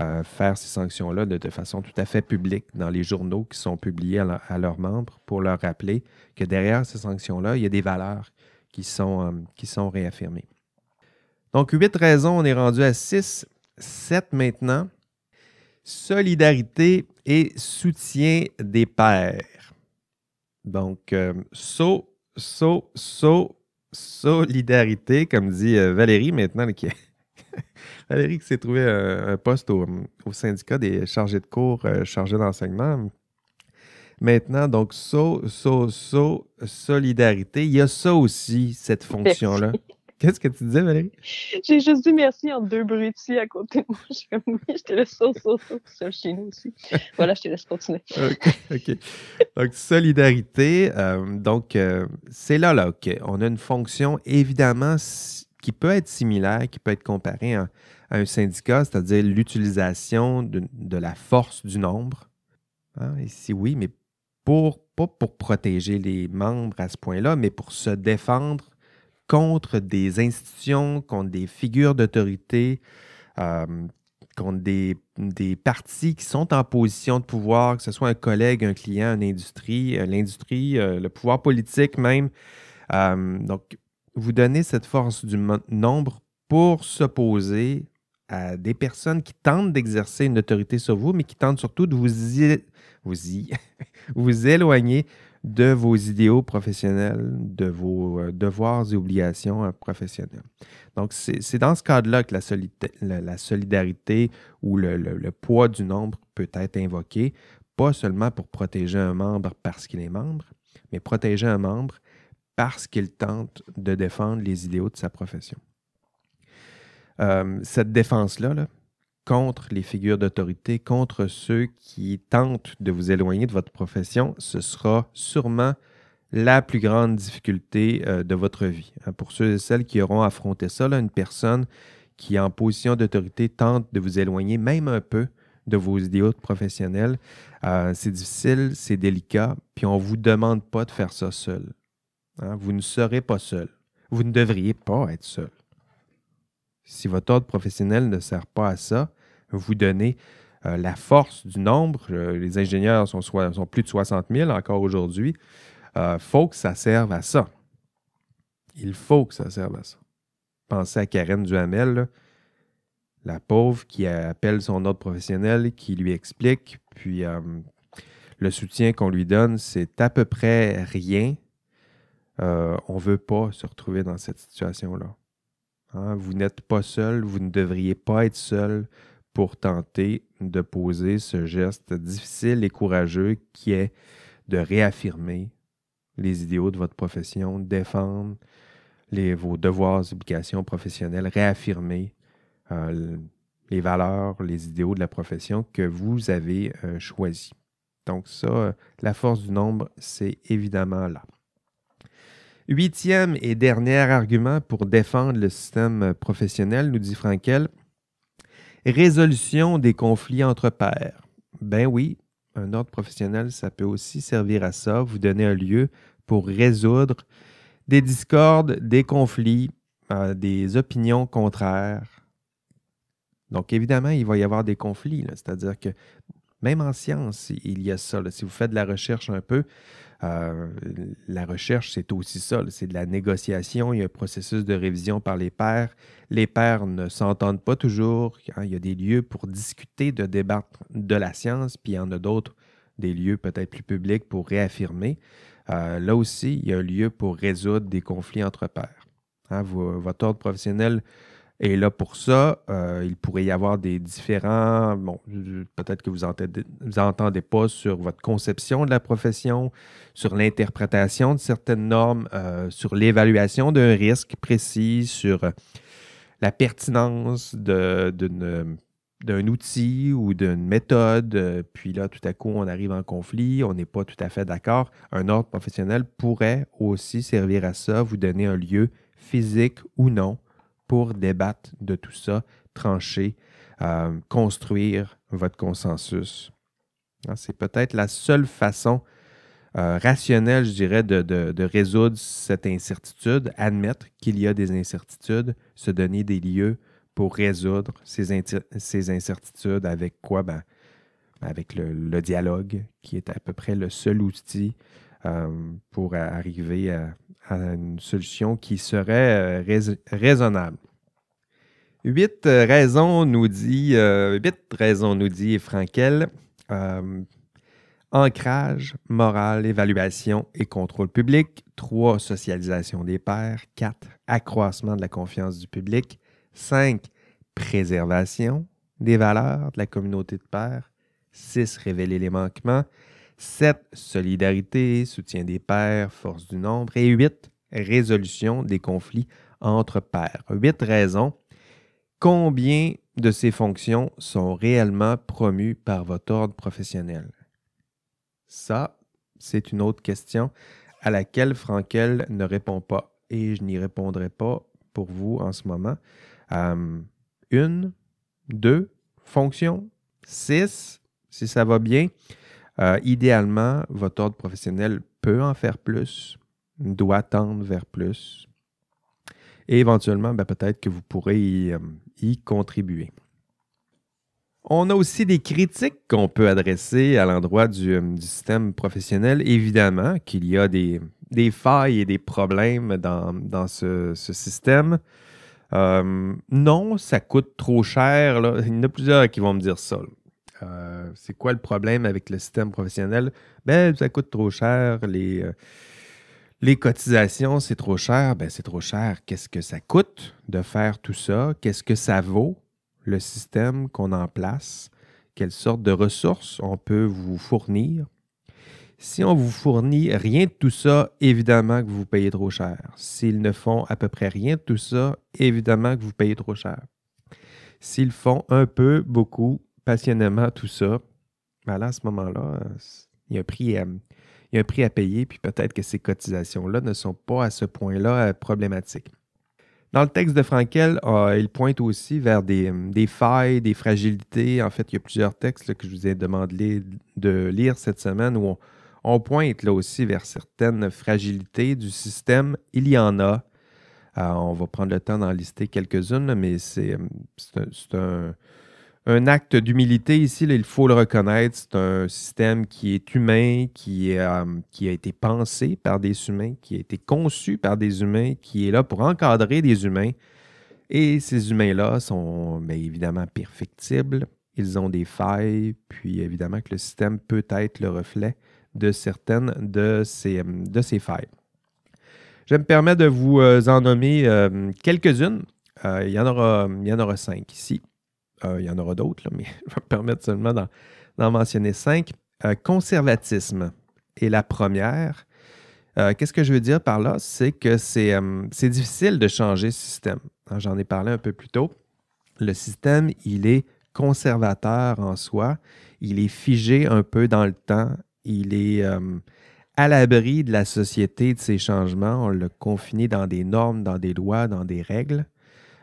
euh, faire ces sanctions-là de, façon tout à fait publique dans les journaux qui sont publiés à, leurs membres pour leur rappeler que derrière ces sanctions-là, il y a des valeurs qui sont, euh, qui sont réaffirmées. Donc, huit raisons, on est rendu à six, sept maintenant. Solidarité et soutien des pairs. Donc, euh, so, so, so, solidarité, comme dit Valérie maintenant, qui est Valérie s'est trouvé un, poste au, syndicat des chargés de cours, euh, chargés d'enseignement. Maintenant, donc, so, so, so, solidarité. Il y a ça aussi, cette fonction-là. Qu'est-ce que tu disais, Valérie? J'ai juste dit merci en deux brutis à côté de moi. Oui, je te laisse so, so, so, chez nous aussi. Voilà, je te laisse continuer. OK. Donc, solidarité. Euh, donc, euh, c'est là, là, OK. On a une fonction, évidemment, qui peut être similaire, qui peut être comparé à, un syndicat, c'est-à-dire l'utilisation de, la force du nombre. Hein, si oui, mais pas pour protéger les membres à ce point-là, mais pour se défendre contre des institutions, contre des figures d'autorité, euh, contre des, des, partis qui sont en position de pouvoir, que ce soit un collègue, un client, une industrie, euh, l'industrie, euh, le pouvoir politique même. donc, vous donnez cette force du nombre pour s'opposer à des personnes qui tentent d'exercer une autorité sur vous, mais qui tentent surtout de vous, vous, vous éloigner de vos idéaux professionnels, de vos euh, devoirs et obligations euh, professionnelles. Donc, c'est dans ce cadre-là que la, la, solidarité ou le, le, poids du nombre peut être invoqué, pas seulement pour protéger un membre parce qu'il est membre, mais protéger un membre parce qu'il tente de défendre les idéaux de sa profession. Euh, cette défense-là, contre les figures d'autorité, contre ceux qui tentent de vous éloigner de votre profession, ce sera sûrement la plus grande difficulté euh, de votre vie. Hein, pour ceux et celles qui auront affronté ça, une personne qui, en position d'autorité, tente de vous éloigner même un peu de vos idéaux professionnels. Euh, c'est difficile, c'est délicat, puis on ne vous demande pas de faire ça seul. Hein? Vous ne serez pas seul. Vous ne devriez pas être seul. Si votre ordre professionnel ne sert pas à ça, vous donnez euh, la force du nombre. Euh, les ingénieurs sont, plus de 60 000 encore aujourd'hui. Il faut que ça serve à ça. Il faut que ça serve à ça. Pensez à Karen Duhamel, la pauvre qui appelle son ordre professionnel, qui lui explique, puis euh, le soutien qu'on lui donne, c'est à peu près rien. Euh, on ne veut pas se retrouver dans cette situation-là. Hein, vous n'êtes pas seul, vous ne devriez pas être seul pour tenter de poser ce geste difficile et courageux qui est de réaffirmer les idéaux de votre profession, défendre vos devoirs obligations professionnelles, réaffirmer euh, les valeurs, les idéaux de la profession que vous avez euh. Donc ça, euh, la force du nombre, c'est évidemment là. Huitième et dernier argument pour défendre le système professionnel, nous dit Frankel, résolution des conflits entre pairs. Ben oui, un ordre professionnel, ça peut aussi servir à ça, vous donner un lieu pour résoudre des discordes, des conflits, euh, des opinions contraires. Donc, évidemment, il va y avoir des conflits. C'est-à-dire que même en science, il y a ça. Si vous faites de la recherche un peu, euh, la recherche, c'est aussi ça. C'est de la négociation. Il y a un processus de révision par les pairs. Les pairs ne s'entendent pas toujours. Hein. Il y a des lieux pour discuter, de débattre de la science, puis il y en a d'autres, des lieux peut-être plus publics pour réaffirmer. Euh, là aussi, il y a un lieu pour résoudre des conflits entre pairs. Hein, votre ordre professionnel est là pour ça. Euh, il pourrait y avoir des différents. Bon, peut-être que vous n'entendez pas sur votre conception de la profession, sur l'interprétation de certaines normes, euh, sur l'évaluation d'un risque précis, sur la pertinence d'un outil ou d'une méthode, puis là, tout à coup, on arrive en conflit, on n'est pas tout à fait d'accord. Un ordre professionnel pourrait aussi servir à ça, vous donner un lieu physique ou non débattre de tout ça, trancher, euh, construire votre consensus. Ah, c'est peut-être la seule façon euh, rationnelle, je dirais, de, résoudre cette incertitude, admettre qu'il y a des incertitudes, se donner des lieux pour résoudre ces, incertitudes avec quoi? Ben, avec le, dialogue, qui est à peu près le seul outil pour arriver à, une solution qui serait euh, raisonnable. Huit euh, raisons nous dit, huit raisons nous dit Frankel. ancrage, morale, évaluation et contrôle public. Trois, socialisation des pairs. Quatre, accroissement de la confiance du public. 5. Préservation des valeurs de la communauté de pères. 6. Révéler les manquements. 7. Solidarité, soutien des pères, force du nombre. Et 8. Résolution des conflits entre pères. 8 raisons. Combien de ces fonctions sont réellement promues par votre ordre professionnel? Ça, c'est une autre question à laquelle Frankel ne répond pas et je n'y répondrai pas pour vous en ce moment. Euh, une, deux fonctions, six, si ça va bien. Euh, idéalement, votre ordre professionnel peut en faire plus, doit tendre vers plus. Et éventuellement, ben, peut-être que vous pourrez y, euh, contribuer. On a aussi des critiques qu'on peut adresser à l'endroit du, système professionnel. Évidemment qu'il y a des, failles et des problèmes dans, ce, système. Euh, non, ça coûte trop cher. Il y en a plusieurs qui vont me dire ça. Euh, c'est quoi le problème avec le système professionnel? Ben, ça coûte trop cher. Les, euh, les cotisations, c'est trop cher. Ben, c'est trop cher. Qu'est-ce que ça coûte de faire tout ça? Qu'est-ce que ça vaut, le système qu'on en place? Quelle sorte de ressources on peut vous fournir? Si on vous fournit rien de tout ça, évidemment que vous payez trop cher. S'ils ne font à peu près rien de tout ça, évidemment que vous payez trop cher. S'ils font un peu, beaucoup, passionnément tout ça, ben là, à ce moment-là, il y, a un prix à, il y a un prix à payer, puis peut-être que ces cotisations-là ne sont pas à ce point-là euh, problématiques. Dans le texte de Frankel, il pointe aussi vers des, failles, des fragilités. En fait, il y a plusieurs textes que je vous ai demandé de lire cette semaine où on, pointe là aussi vers certaines fragilités du système. Il y en a. on va prendre le temps d'en lister quelques-unes, mais c'est un acte d'humilité ici, il faut le reconnaître. C'est un système qui est humain, qui, euh, qui a été pensé par des humains, qui a été conçu par des humains, qui est là pour encadrer des humains. Et ces humains-là sont bien évidemment perfectibles. Ils ont des failles, puis évidemment que le système peut être le reflet de certaines de ces, de ces failles. Je me permets de vous euh, en nommer euh, quelques-unes. il, y en aura, il y en aura cinq ici. Euh, il y en aura d'autres, mais je vais me permettre seulement d'en mentionner cinq. Euh, conservatisme est la première. Euh, qu'est-ce que je veux dire par là? C'est que c'est difficile de changer ce système. J'en ai parlé un peu plus tôt. Le système, il est conservateur en soi. Il est figé un peu dans le temps. Il est à l'abri de la société, de ses changements. On l'a confiné dans des normes, dans des lois, dans des règles.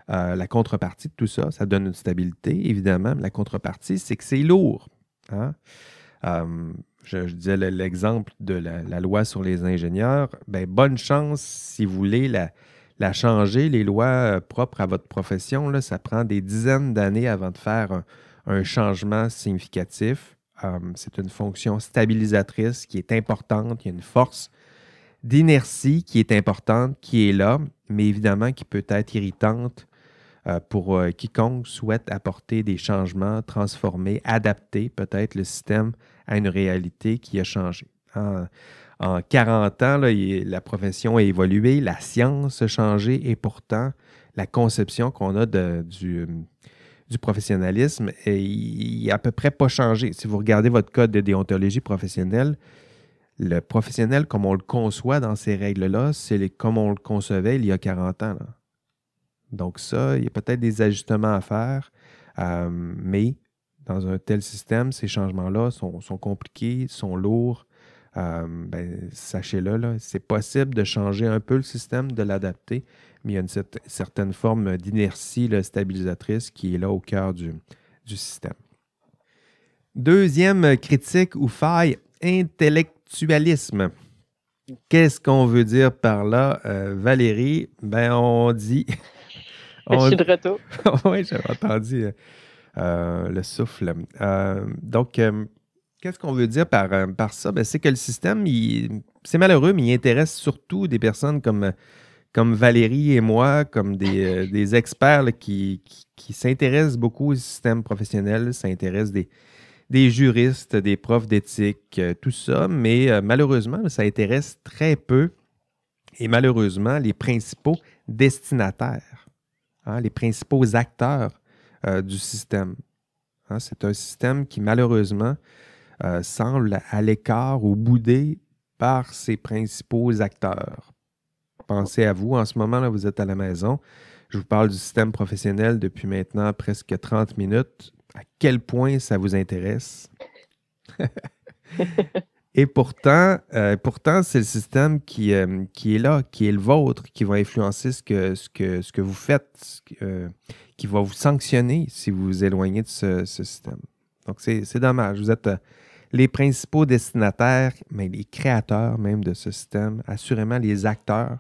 Euh, la contrepartie de tout ça, ça donne une stabilité, évidemment. Mais la contrepartie, c'est que c'est lourd. Hein. Euh, je, disais l'exemple de la, loi sur les ingénieurs. Ben, bonne chance si vous voulez la, changer, les lois euh, propres à votre profession. Là, ça prend des dizaines d'années avant de faire un, changement significatif. c'est une fonction stabilisatrice qui est importante. Il y a une force d'inertie qui est importante, qui est là, mais évidemment qui peut être irritante pour euh, quiconque souhaite apporter des changements, transformer, adapter peut-être le système à une réalité qui a changé. En, 40 ans, la profession a évolué, la science a changé et pourtant, la conception qu'on a du, professionnalisme, n'a à peu près pas changé. Si vous regardez votre code de déontologie professionnelle, le professionnel, comme on le conçoit dans ces règles-là, c'est comme on le concevait il y a 40 ans. Donc ça, il y a peut-être des ajustements à faire, euh, mais dans un tel système, ces changements-là sont, compliqués, sont lourds. Euh, ben, Sachez-le, c'est possible de changer un peu le système, de l'adapter, mais il y a une certaine forme d'inertie stabilisatrice qui est là au cœur du, système. Deuxième critique ou faille, intellectualisme. Qu'est-ce qu'on veut dire par là, euh, Valérie? Ben, on dit je suis de retour. oui, j'avais entendu euh, euh, le souffle. Euh, donc, qu'est-ce qu'on veut dire par, par ça? Ben, c'est que le système, c'est malheureux, mais il intéresse surtout des personnes comme, comme Valérie et moi, comme des, experts qui, qui, s'intéressent beaucoup au système professionnel, s'intéressent des, des juristes, des profs d'éthique, tout ça, mais malheureusement, ça intéresse très peu et malheureusement les principaux destinataires. Hein, les principaux acteurs euh, du système. Hein, c'est un système qui, malheureusement, euh, semble à l'écart ou boudé par ses principaux acteurs. Pensez à vous, en ce moment, là, vous êtes à la maison. Je vous parle du système professionnel depuis maintenant presque 30 minutes. À quel point ça vous intéresse? Et pourtant, euh, pourtant c'est le système qui, euh, qui, est là, qui est le vôtre, qui va influencer ce que, ce que, ce que vous faites, euh, qui va vous sanctionner si vous vous éloignez de ce, système. Donc, c'est dommage. Vous êtes les principaux destinataires, mais les créateurs même de ce système, assurément les acteurs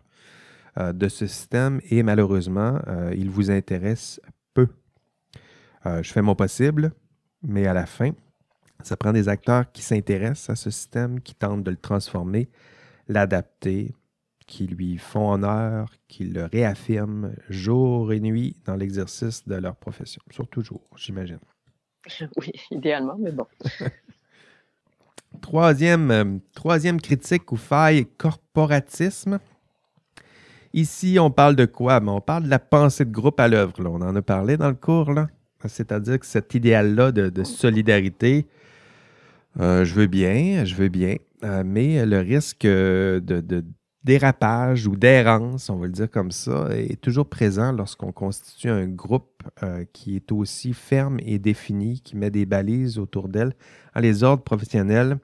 de ce système, et malheureusement, il vous intéresse peu. je fais mon possible, mais à la fin, ça prend des acteurs qui s'intéressent à ce système, qui tentent de le transformer, l'adapter, qui lui font honneur, qui le réaffirment jour et nuit dans l'exercice de leur profession. Surtout jour, j'imagine. Oui, idéalement, mais bon. troisième, euh, troisième critique ou faille, corporatisme. Ici, on parle de quoi? Ben, on parle de la pensée de groupe à l'œuvre. On en a parlé dans le cours. C'est-à-dire que cet idéal-là de, solidarité, euh, je veux bien, je veux bien, euh, mais le risque euh, de, dérapage ou d'errance, on va le dire comme ça, est toujours présent lorsqu'on constitue un groupe qui est aussi ferme et défini, qui met des balises autour d'elle. Les ordres professionnels,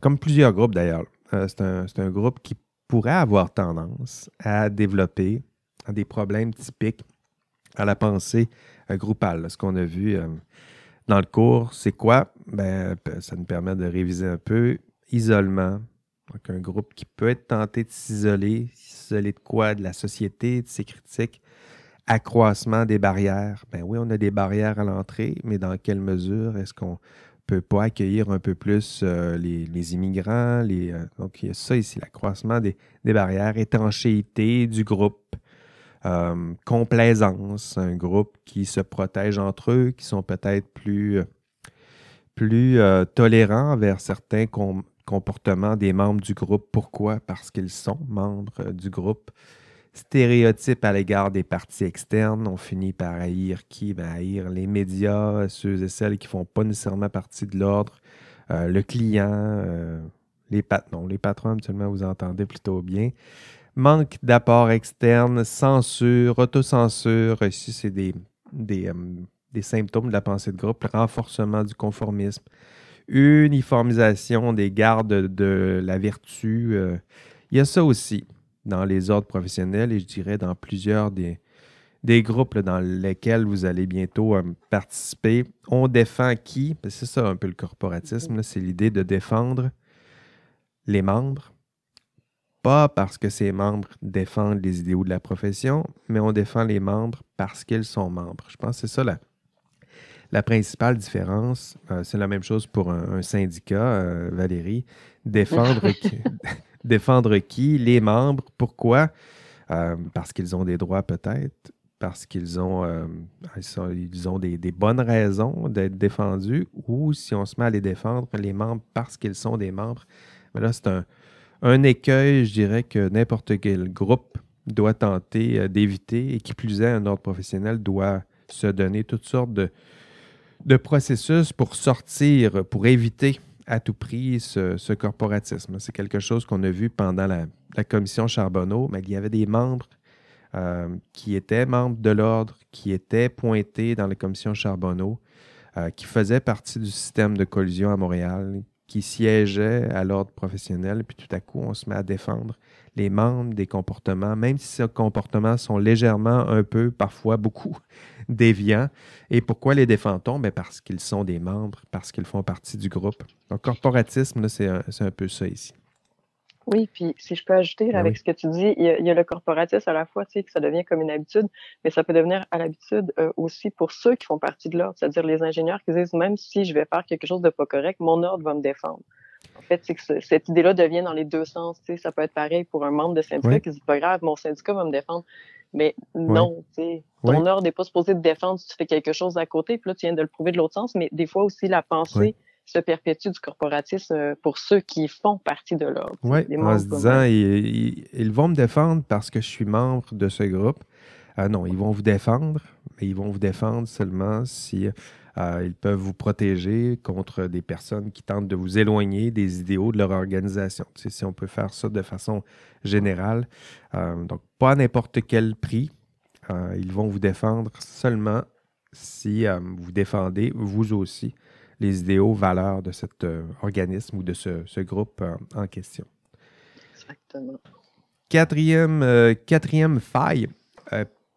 comme plusieurs groupes d'ailleurs, c'est un, un, groupe qui pourrait avoir tendance à développer des problèmes typiques à la pensée groupale. Ce qu'on a vu dans le cours, c'est quoi? Ben, ça nous permet de réviser un peu. Isolement, donc, un groupe qui peut être tenté de s'isoler, s'isoler de quoi? De la société, de ses critiques. Accroissement des barrières. Ben oui, on a des barrières à l'entrée, mais dans quelle mesure? Est-ce qu'on peut pas accueillir un peu plus euh, les, immigrants? Euh, donc, il y a ça ici, l'accroissement des, barrières, étanchéité du groupe, euh, complaisance, un groupe qui se protège entre eux, qui sont peut-être plus, plus tolérants vers certains comportement des membres du groupe. Pourquoi? Parce qu'ils sont membres euh, du groupe. Stéréotypes à l'égard des parties externes. On finit par haïr qui? Ben, haïr les médias, ceux et celles qui ne font pas nécessairement partie de l'ordre, euh, le client, euh, les patrons. Les patrons, vous entendez plutôt bien. Manque d'apport externe, censure, autocensure. Ici, c'est des, des, des symptômes de la pensée de groupe. Renforcement du conformisme uniformisation des gardes de la vertu. Euh, il y a ça aussi dans les ordres professionnels et je dirais dans plusieurs des, des groupes dans lesquels vous allez bientôt euh, participer. On défend qui? Ben, c'est ça un peu le corporatisme, c'est l'idée de défendre les membres. Pas parce que ces membres défendent les idéaux de la profession, mais on défend les membres parce qu'ils sont membres. Je pense que c'est ça la, la principale différence, euh, c'est la même chose pour un, syndicat, euh, Valérie. Défendre, qui, défendre qui? Les membres. Pourquoi? Euh, parce qu'ils ont des droits peut-être, parce qu'ils ont, ils ont des, bonnes raisons d'être défendus, ou si on se met à les défendre, les membres parce qu'ils sont des membres. Mais là, c'est un, un écueil, je dirais, que n'importe quel groupe doit tenter d'éviter et qui plus est, un ordre professionnel doit se donner toutes sortes de, de processus pour sortir, pour éviter à tout prix ce, corporatisme. C'est quelque chose qu'on a vu pendant la, commission Charbonneau, mais il y avait des membres euh, qui étaient membres de l'ordre, qui étaient pointés dans la commission Charbonneau, euh, qui faisaient partie du système de collusion à Montréal, qui siégeaient à l'ordre professionnel, puis tout à coup, on se met à défendre les membres des comportements, même si ces comportements sont légèrement un peu, parfois beaucoup, déviants. Et pourquoi les défend-on? Ben, parce qu'ils sont des membres, parce qu'ils font partie du groupe. Le corporatisme, c'est un, peu ça ici. Oui, puis si je peux ajouter ben avec ce que tu dis, il y, a, le corporatisme à la fois, tu sais, que ça devient comme une habitude, mais ça peut devenir à l'habitude euh, aussi pour ceux qui font partie de l'ordre, c'est-à-dire les ingénieurs qui disent même si je vais faire quelque chose de pas correct, mon ordre va me défendre. En fait, c'est que cette idée-là devient dans les deux sens. Tu sais, ça peut être pareil pour un membre de syndicat qui dit pas grave, mon syndicat va me défendre. Mais non, tu sais, ton ordre n'est pas supposé te défendre si tu fais quelque chose à côté. Puis là, tu viens de le prouver de l'autre sens. Mais des fois aussi, la pensée se perpétue du corporatisme euh, pour ceux qui font partie de l'ordre. Oui, en se disant, ils, vont me défendre parce que je suis membre de ce groupe. Ah non, ils vont vous défendre, mais ils vont vous défendre seulement si euh, ils peuvent vous protéger contre des personnes qui tentent de vous éloigner des idéaux de leur organisation. si on peut faire ça de façon générale. Euh, donc, pas à n'importe quel prix. Euh, ils vont vous défendre seulement si vous défendez vous aussi les idéaux, valeurs de cet organisme ou de ce, groupe en question. Exactement. Quatrième, quatrième faille,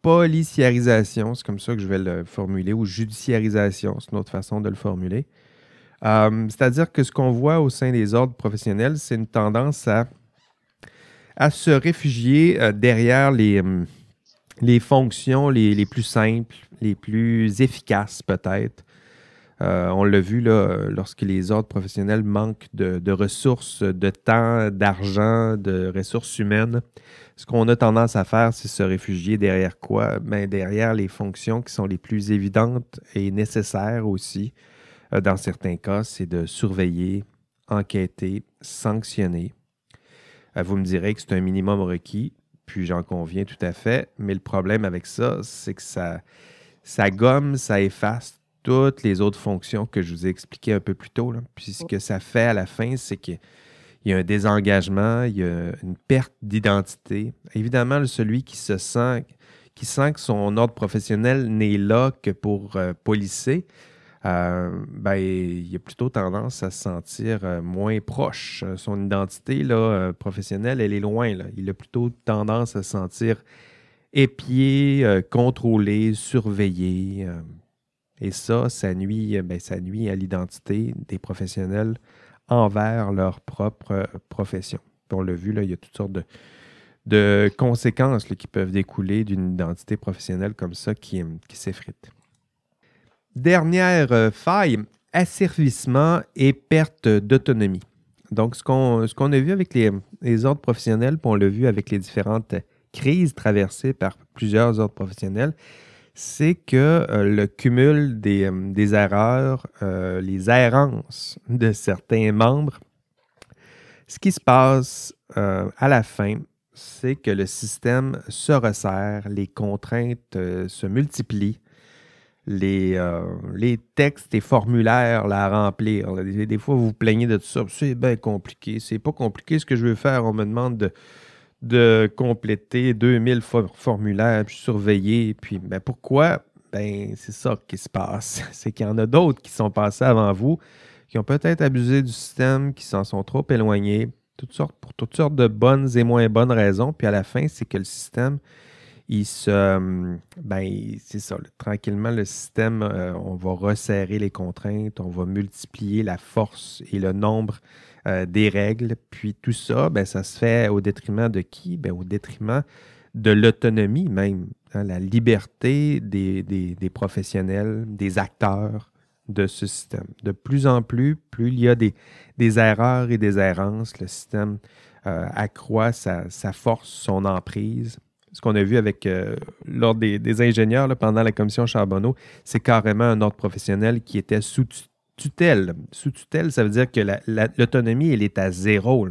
policiarisation, c'est comme ça que je vais le formuler, ou judiciarisation, c'est une autre façon de le formuler. Euh, c'est-à-dire que ce qu'on voit au sein des ordres professionnels, c'est une tendance à, à se réfugier euh, derrière les, hum, les fonctions les, plus simples, les plus efficaces peut-être. Euh, on l'a vu là, lorsque les ordres professionnels manquent de, ressources, de temps, d'argent, de ressources humaines ce qu'on a tendance à faire, c'est se réfugier derrière quoi? Ben, derrière les fonctions qui sont les plus évidentes et nécessaires aussi. Euh, dans certains cas, c'est de surveiller, enquêter, sanctionner. Euh, vous me direz que c'est un minimum requis, puis j'en conviens tout à fait, mais le problème avec ça, c'est que ça, ça gomme, ça efface toutes les autres fonctions que je vous ai expliquées un peu plus tôt. Puis ce que ça fait à la fin, c'est que il y a un désengagement, il y a une perte d'identité. Évidemment, celui qui se sent, qui sent que son ordre professionnel n'est là que pour euh, policer, euh, ben, il a plutôt tendance à se sentir euh, moins proche. Son identité professionnelle, elle est loin. Il a plutôt tendance à se sentir épier, contrôler, surveiller. Et ça, ça nuit, ben, ça nuit à l'identité des professionnels envers leur propre profession. on l'a vu, là, il y a toutes sortes de, conséquences qui peuvent découler d'une identité professionnelle comme ça qui, qui s'effrite. Dernière euh, faille, asservissement et perte d'autonomie. Donc, ce qu'on, ce qu'on a vu avec les, les ordres professionnels, puis on l'a vu avec les différentes crises traversées par plusieurs ordres professionnels, c'est que euh, le cumul des, euh, erreurs, les errances de certains membres, ce qui se passe à la fin, c'est que le système se resserre, les contraintes se multiplient, les, euh, les textes et formulaires à remplir. Des, fois, vous vous plaignez de tout ça. C'est bien compliqué. C'est pas compliqué ce que je veux faire. On me demande de, de compléter 2000 formulaires, puis surveiller. Puis, ben pourquoi? Ben, c'est ça qui se passe. C'est qu'il y en a d'autres qui sont passés avant vous, qui ont peut-être abusé du système, qui s'en sont trop éloignés, toutes sortes, pour toutes sortes de bonnes et moins bonnes raisons. Puis à la fin, c'est que le système il se. Euh, ben, c'est ça. tranquillement, le système, euh, on va resserrer les contraintes, on va multiplier la force et le nombre euh, des règles. Puis tout ça, ben, ça se fait au détriment de qui? Ben, au détriment de l'autonomie même, hein, la liberté des, des, professionnels, des acteurs de ce système. De plus en plus, plus il y a des, des erreurs et des errances, le système accroît sa, force, son emprise ce qu'on a vu avec euh, l'ordre des, ingénieurs pendant la commission Charbonneau, c'est carrément un ordre professionnel qui était sous tutelle. Sous tutelle, ça veut dire que l'autonomie, elle est à zéro.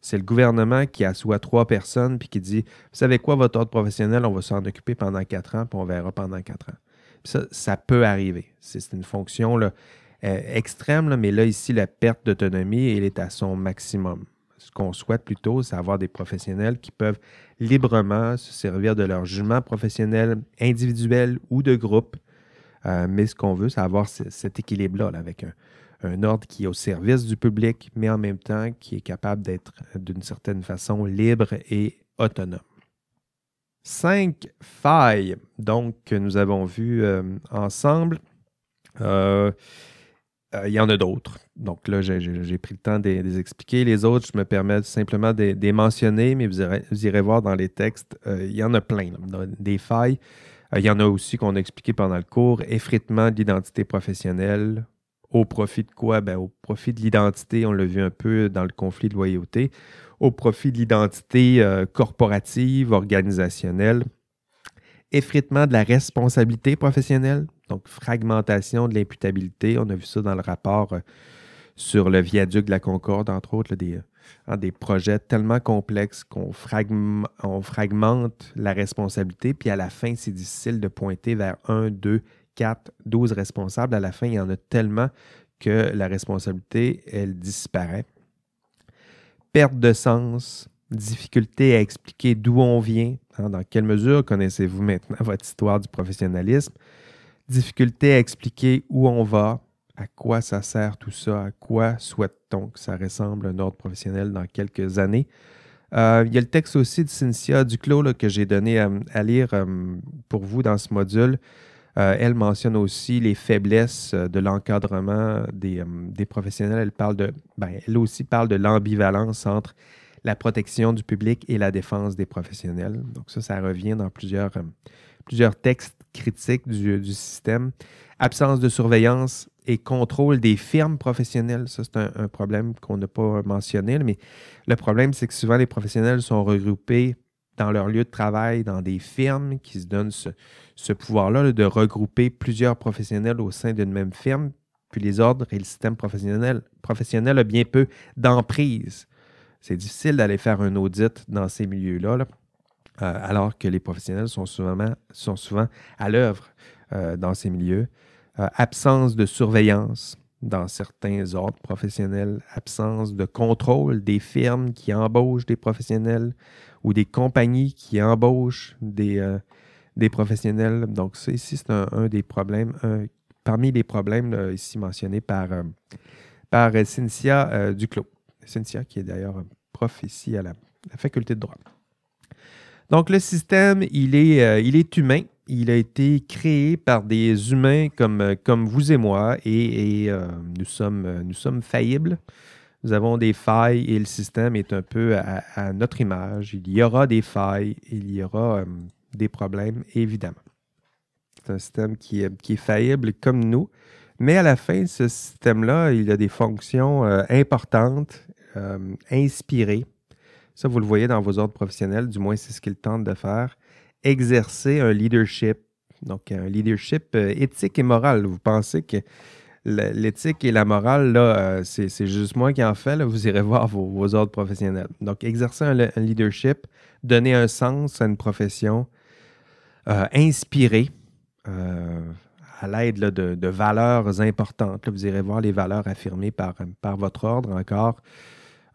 C'est le gouvernement qui assoit trois personnes puis qui dit Vous savez quoi, votre ordre professionnel, on va s'en occuper pendant quatre ans, puis on verra pendant quatre ans. ça, ça peut arriver. C'est une fonction là, euh, extrême, mais là, ici, la perte d'autonomie, elle est à son maximum ce qu'on souhaite plutôt, c'est avoir des professionnels qui peuvent librement se servir de leur jugement professionnel individuel ou de groupe. Euh, mais ce qu'on veut, c'est avoir cet équilibre-là avec un, ordre qui est au service du public, mais en même temps qui est capable d'être d'une certaine façon libre et autonome. Cinq failles, donc, que nous avons vues euh, ensemble. Euh, euh, il y en a d'autres. Donc là, j'ai pris le temps de, les expliquer. Les autres, je me permets simplement de, les mentionner, mais vous irez, voir dans les textes, euh, il y en a plein, des failles. Euh, il y en a aussi qu'on a expliqué pendant le cours. Effritement de l'identité professionnelle. Au profit de quoi? Ben, au profit de l'identité, on l'a vu un peu dans le conflit de loyauté. Au profit de l'identité corporative, organisationnelle. Effritement de la responsabilité professionnelle. Donc, fragmentation de l'imputabilité. On a vu ça dans le rapport euh, sur le viaduc de la Concorde, entre autres, des, hein, des projets tellement complexes qu'on fragmente la responsabilité, puis à la fin, c'est difficile de pointer vers 1, 2, 4, 12 responsables. À la fin, il y en a tellement que la responsabilité, elle disparaît. Perte de sens, difficulté à expliquer d'où on vient, hein, dans quelle mesure connaissez-vous maintenant votre histoire du professionnalisme, difficulté à expliquer où on va, à quoi ça sert tout ça, à quoi souhaite-t-on que ça ressemble un ordre professionnel dans quelques années? Euh, il y a le texte aussi de Cynthia Duclos que j'ai donné à, lire euh, pour vous dans ce module. Euh, elle mentionne aussi les faiblesses de l'encadrement des, professionnels. Elle, parle de, ben, elle aussi parle de l'ambivalence entre la protection du public et la défense des professionnels. Donc ça, ça revient dans plusieurs, plusieurs textes critique du, système. Absence de surveillance et contrôle des firmes professionnelles. Ça, c'est un, problème qu'on n'a pas mentionné, mais le problème, c'est que souvent les professionnels sont regroupés dans leur lieu de travail, dans des firmes qui se donnent ce, pouvoir-là de regrouper plusieurs professionnels au sein d'une même firme. Puis les ordres et le système professionnel, professionnel a bien peu d'emprise. C'est difficile d'aller faire un audit dans ces milieux-là. là euh, alors que les professionnels sont souvent, souvent à l'œuvre euh, dans ces milieux. Euh, absence de surveillance dans certains ordres professionnels, absence de contrôle des firmes qui embauchent des professionnels ou des compagnies qui embauchent des, des professionnels. Donc, ça, ici, c'est un, des problèmes, parmi les problèmes ici mentionnés par, par Cynthia Duclos. Cynthia, qui est d'ailleurs prof ici à la faculté de droit. Donc, le système, il est, il est humain. Il a été créé par des humains comme, comme vous et moi et, nous, sommes, nous sommes faillibles. Nous avons des failles et le système est un peu à, notre image. Il y aura des failles, il y aura des problèmes, évidemment. C'est un système qui est, qui est faillible comme nous. Mais à la fin, ce système-là, il a des fonctions euh, importantes, euh, inspirées. Ça, vous le voyez dans vos ordres professionnels, du moins c'est ce qu'il tente de faire. Exercer un leadership, donc un leadership euh, éthique et moral. Vous pensez que l'éthique et la morale, là, c'est juste moi qui en fais. Là? Vous irez voir vos, ordres professionnels. Donc, exercer un, leadership, donner un sens à une profession, inspirer à l'aide de, valeurs importantes. vous irez voir les valeurs affirmées par, votre ordre encore.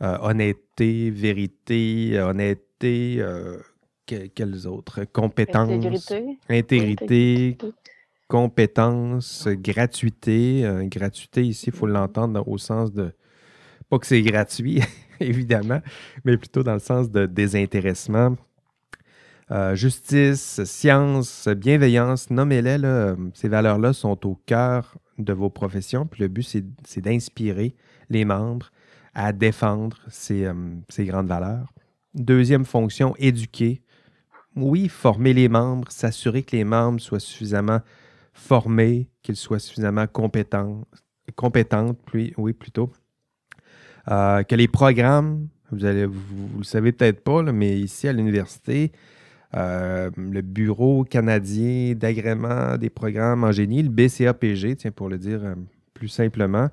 Euh, honnêteté, vérité, honnêteté, quelles autres? Compétences. Intégrité. Intégrité. Compétence, gratuité. Euh, gratuité, ici, il faut l'entendre au sens de. Pas que c'est gratuit, évidemment, mais plutôt dans le sens de désintéressement, euh, justice, science, bienveillance, nommez-les. Ces valeurs-là sont au cœur de vos professions. Puis le but, c'est d'inspirer les membres à défendre ces, euh, ces, grandes valeurs. Deuxième fonction, éduquer. Oui, former les membres, s'assurer que les membres soient suffisamment formés, qu'ils soient suffisamment compétents, compétentes, oui, plutôt. Euh, que les programmes, vous, allez, vous, le savez peut-être pas, mais ici à l'université, euh, le Bureau canadien d'agrément des programmes en génie, le BCAPG, tiens, pour le dire euh, plus simplement,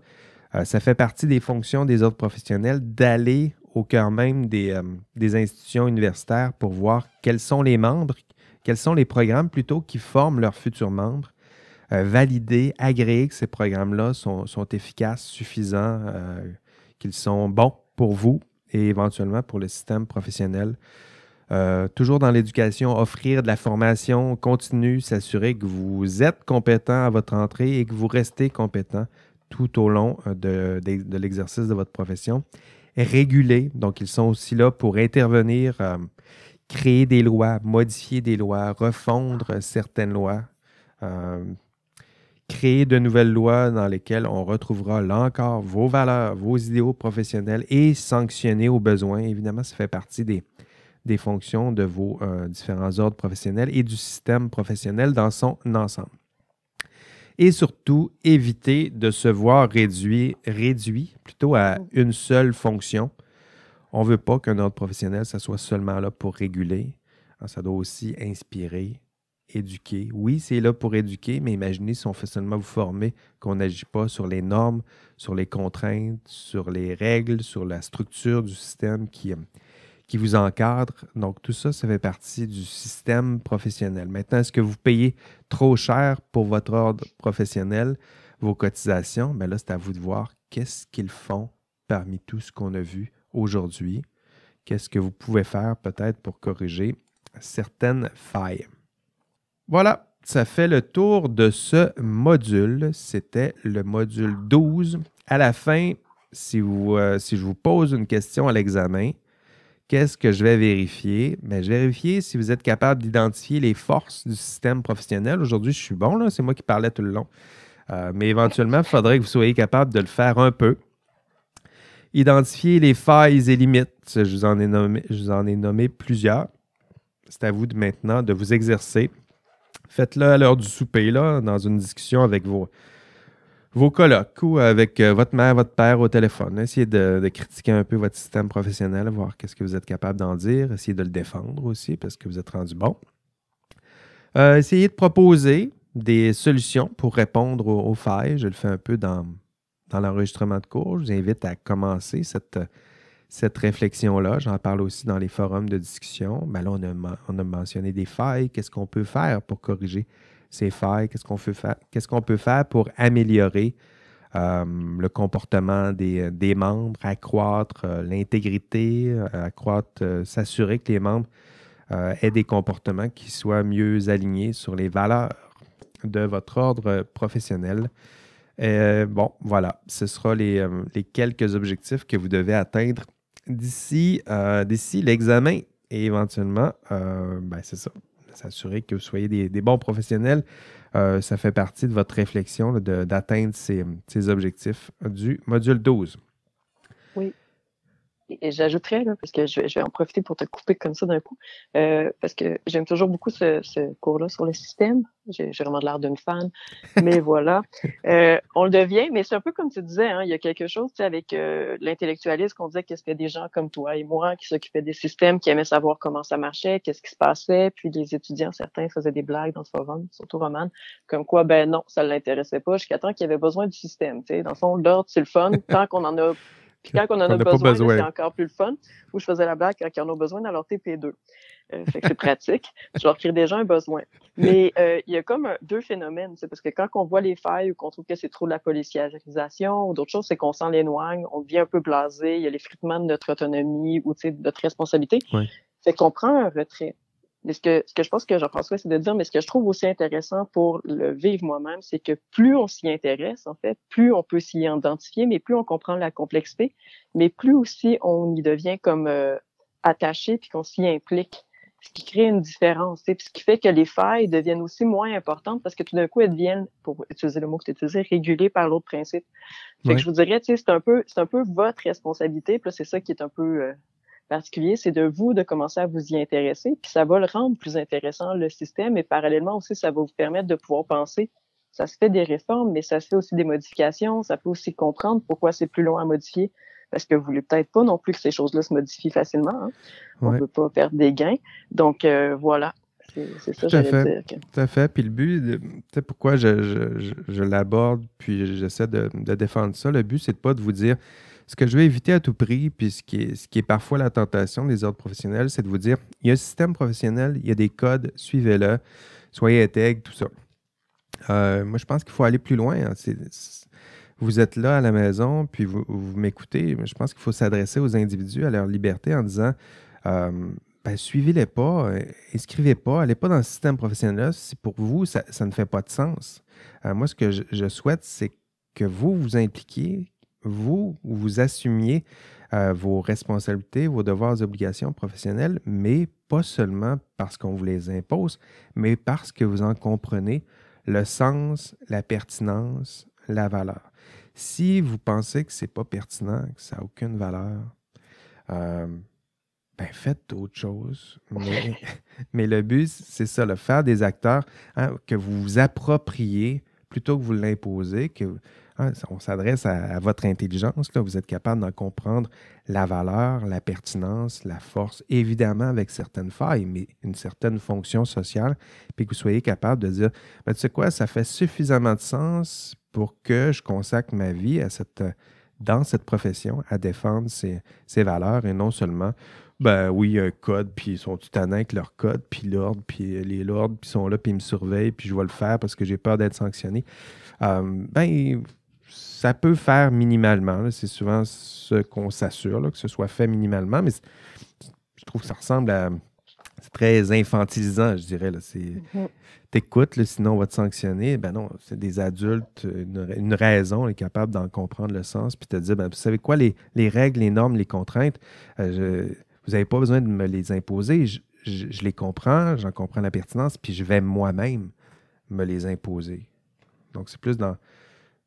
ça fait partie des fonctions des autres professionnels d'aller au cœur même des, des, institutions universitaires pour voir quels sont les membres, quels sont les programmes plutôt qui forment leurs futurs membres, valider, agréer que ces programmes-là sont, sont, efficaces, suffisants, qu'ils sont bons pour vous et éventuellement pour le système professionnel euh, toujours dans l'éducation, offrir de la formation continue, s'assurer que vous êtes compétent à votre entrée et que vous restez compétent tout au long euh, de, l'exercice de votre profession. Réguler, donc ils sont aussi là pour intervenir, euh, créer des lois, modifier des lois, refondre certaines lois, créer de nouvelles lois dans lesquelles on retrouvera là encore vos valeurs, vos idéaux professionnels et sanctionner au besoin. Évidemment, ça fait partie des, des fonctions de vos euh, différents ordres professionnels et du système professionnel dans son ensemble. Et surtout, éviter de se voir réduit, réduit plutôt à une seule fonction. On ne veut pas qu'un ordre professionnel, ça soit seulement là pour réguler. Ah, ça doit aussi inspirer, éduquer. Oui, c'est là pour éduquer, mais imaginez si on fait seulement vous former, qu'on n'agit pas sur les normes, sur les contraintes, sur les règles, sur la structure du système qui, qui vous encadre. Donc, tout ça, ça fait partie du système professionnel. Maintenant, est-ce que vous payez trop cher pour votre ordre professionnel, vos cotisations? Bien là, c'est à vous de voir qu'est-ce qu'ils font parmi tout ce qu'on a vu aujourd'hui. Qu'est-ce que vous pouvez faire peut-être pour corriger certaines failles? Voilà, ça fait le tour de ce module. C'était le module 12. À la fin, si, vous, euh, si je vous pose une question à l'examen, Qu'est-ce que je vais vérifier? Bien, vérifier si vous êtes capable d'identifier les forces du système professionnel. Aujourd'hui, je suis bon, là, c'est moi qui parlais tout le long. Euh, mais éventuellement, il faudrait que vous soyez capable de le faire un peu. Identifier les failles et limites. Je vous en ai nommé, je vous en ai nommé plusieurs. C'est à vous de maintenant de vous exercer. Faites-le à l'heure du souper, là, dans une discussion avec vos, vos colloques ou avec euh, votre mère, votre père au téléphone. Essayez de, critiquer un peu votre système professionnel, voir qu'est-ce que vous êtes capable d'en dire. Essayez de le défendre aussi parce que vous êtes rendu bon. Euh, essayez de proposer des solutions pour répondre aux, failles. Je le fais un peu dans, dans l'enregistrement de cours. Je vous invite à commencer cette, cette réflexion-là. J'en parle aussi dans les forums de discussion. Ben là, on a, on a mentionné des failles. Qu'est-ce qu'on peut faire pour corriger ces failles, qu'est-ce qu'on peut, faire, qu'est-ce qu'on peut faire pour améliorer euh, le comportement des, des membres, accroître euh, l'intégrité, euh, accroître, s'assurer que les membres aient des comportements qui soient mieux alignés sur les valeurs de votre ordre professionnel. bon, voilà, ce sera les, quelques objectifs que vous devez atteindre d'ici, d'ici l'examen et éventuellement, ben, c'est ça, s'assurer que vous soyez des, bons professionnels. ça fait partie de votre réflexion d'atteindre ces, ces, objectifs du module 12. Oui. Et j'ajouterais, parce que je vais, en profiter pour te couper comme ça d'un coup, euh, parce que j'aime toujours beaucoup ce, cours-là sur le système. J'ai vraiment l'air d'une fan, mais voilà. Euh, on le devient, mais c'est un peu comme tu disais, hein, il y a quelque chose avec euh, l'intellectualisme qu'on disait que c'était des gens comme toi et moi qui s'occupaient des systèmes, qui aimaient savoir comment ça marchait, qu'est-ce qui se passait, puis les étudiants, certains faisaient des blagues dans ce forum, surtout Roman, comme quoi, ben non, ça ne l'intéressait pas jusqu'à temps qu'il y avait besoin du système. Dans le fond, l'ordre, c'est le fun, tant qu'on en a puis quand on en a, besoin, c'est encore plus le fun. Où je faisais la blague quand ils en ont besoin dans leur TP2. Euh, fait que c'est pratique. Je leur crée déjà un besoin. Mais euh, il y a comme deux phénomènes. C'est parce que quand on voit les failles ou qu'on trouve que c'est trop de la policiarisation ou d'autres choses, c'est qu'on s'en éloigne, on devient un peu blasé, il y a l'effritement de notre autonomie ou de notre responsabilité. Ouais. Fait qu'on prend un retrait. Mais ce que, ce que je pense que Jean-François, c'est de dire, mais ce que je trouve aussi intéressant pour le vivre moi-même, c'est que plus on s'y intéresse, en fait, plus on peut s'y identifier, mais plus on comprend la complexité, mais plus aussi on y devient comme euh, attaché puis qu'on s'y implique. Ce qui crée une différence, puis ce qui fait que les failles deviennent aussi moins importantes parce que tout d'un coup, elles deviennent, pour utiliser le mot que tu utilisé, régulées par l'autre principe. Fait que je vous dirais, c'est un peu, c'est un peu votre responsabilité, puis c'est ça qui est un peu euh, particulier, c'est de vous de commencer à vous y intéresser, puis ça va le rendre plus intéressant, le système, et parallèlement aussi, ça va vous permettre de pouvoir penser. Ça se fait des réformes, mais ça se fait aussi des modifications, ça peut aussi comprendre pourquoi c'est plus long à modifier, parce que vous voulez peut-être pas non plus que ces choses-là se modifient facilement. Hein. On ne veut pas perdre des gains. Donc, euh, voilà. C'est ça, dire. Tout à fait. Puis le but, sais, pourquoi je, je, je, l'aborde, puis j'essaie de, de, défendre ça, le but, c'est pas de vous dire ce que je veux éviter à tout prix, puis ce qui est, parfois la tentation des ordres professionnels, c'est de vous dire il y a un système professionnel, il y a des codes, suivez-le, soyez intègre, tout ça. Euh, moi, je pense qu'il faut aller plus loin. Hein. vous êtes là à la maison, puis vous, m'écoutez. Je pense qu'il faut s'adresser aux individus, à leur liberté, en disant euh, ben, suivez-les pas, euh, inscrivez pas, allez pas dans le système professionnel. Si pour vous, ça, ne fait pas de sens. moi, ce que je souhaite, c'est que vous vous impliquiez, vous, vous assumiez euh, vos responsabilités, vos devoirs obligations professionnelles, mais pas seulement parce qu'on vous les impose, mais parce que vous en comprenez le sens, la pertinence, la valeur. Si vous pensez que ce n'est pas pertinent, que ça n'a aucune valeur, euh, ben faites d'autres choses. Mais, le but, c'est ça, le faire des acteurs hein, que vous vous appropriez plutôt que vous l'imposez, que Hein, on s'adresse à, votre intelligence. Là. Vous êtes capable d'en comprendre la valeur, la pertinence, la force, évidemment avec certaines failles, mais une certaine fonction sociale, puis que vous soyez capable de dire, ben, tu sais quoi, ça fait suffisamment de sens pour que je consacre ma vie à cette, dans cette profession à défendre ces, valeurs et non seulement ben oui, il y a un code, puis ils sont tout avec leur code, puis l'ordre, puis les lords, puis sont là, puis ils me surveillent, puis je vais le faire parce que j'ai peur d'être sanctionné. Euh, ben, ça peut faire minimalement. C'est souvent ce qu'on s'assure, que ce soit fait minimalement, mais je trouve que ça ressemble à. C'est très infantilisant, je dirais. Mm-hmm. T'écoutes, sinon on va te sanctionner. Ben non, c'est des adultes, une, raison est capable d'en comprendre le sens, puis te dire, ben, vous savez quoi, les, règles, les normes, les contraintes, euh, vous n'avez pas besoin de me les imposer. Je, je les comprends, j'en comprends la pertinence, puis je vais moi-même me les imposer. Donc, c'est plus dans,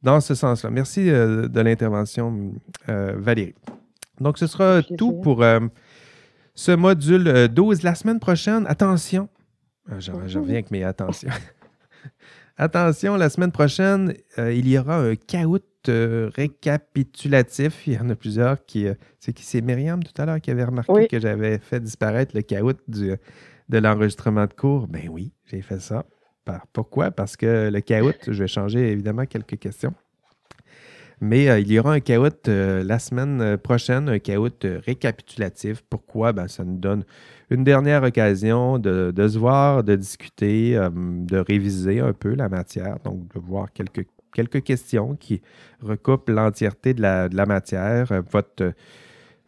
dans ce sens-là. Merci euh, de l'intervention, euh, Valérie. Donc, ce sera tout pour euh, ce module 12. La semaine prochaine, attention, je, reviens avec mes attentions. attention, la semaine prochaine, il y aura un caout récapitulatif. Il y en a plusieurs qui. c'est qui? C'est Myriam tout à l'heure qui avait remarqué que j'avais fait disparaître le caout du, de l'enregistrement de cours. Ben oui, j'ai fait ça. Pourquoi? Parce que le caout, je vais changer évidemment quelques questions. Mais euh, il y aura un caout euh, la semaine euh, prochaine, un caout récapitulatif. Pourquoi? Ben, ça nous donne une dernière occasion de, se voir, de discuter, de réviser un peu la matière, donc de voir quelques, quelques questions qui recoupent l'entièreté de la, de la, matière. Votre,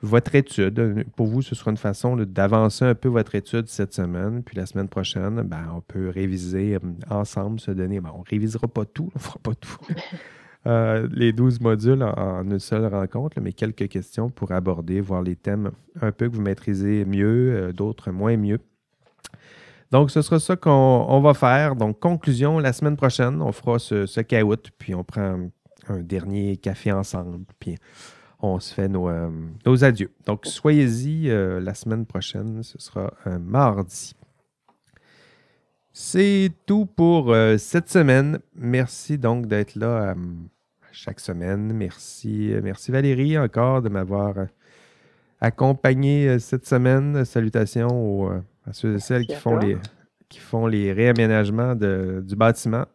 votre étude. Pour vous, ce sera une façon d'avancer un peu votre étude cette semaine. Puis la semaine prochaine, ben, on peut réviser euh, ensemble, se donner. Ben, on ne révisera pas tout, on ne fera pas tout. euh, les 12 modules en, une seule rencontre, mais quelques questions pour aborder, voir les thèmes un peu que vous maîtrisez mieux, d'autres moins mieux. Donc, ce sera ça qu'on va faire. Donc, conclusion, la semaine prochaine, on fera ce, ce caout, puis on prend un dernier café ensemble, puis on se fait nos, nos adieux. Donc, soyez-y la semaine prochaine, ce sera un mardi. C'est tout pour euh, cette semaine. Merci donc d'être là euh, chaque semaine. Merci, euh, merci Valérie encore de m'avoir accompagné cette semaine. Salutations à ceux et celles qui font, les, qui font les réaménagements du bâtiment.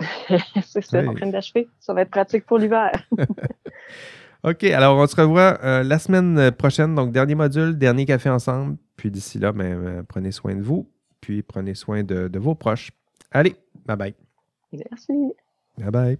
Oui, c'est ça, en train d'achever. Ça va être pratique pour l'hiver. OK, alors on se revoit la semaine prochaine. Donc, dernier module, dernier café ensemble. Puis d'ici là, ben, prenez soin de vous puis prenez soin de, de vos proches. Allez, bye bye. Merci. Bye bye.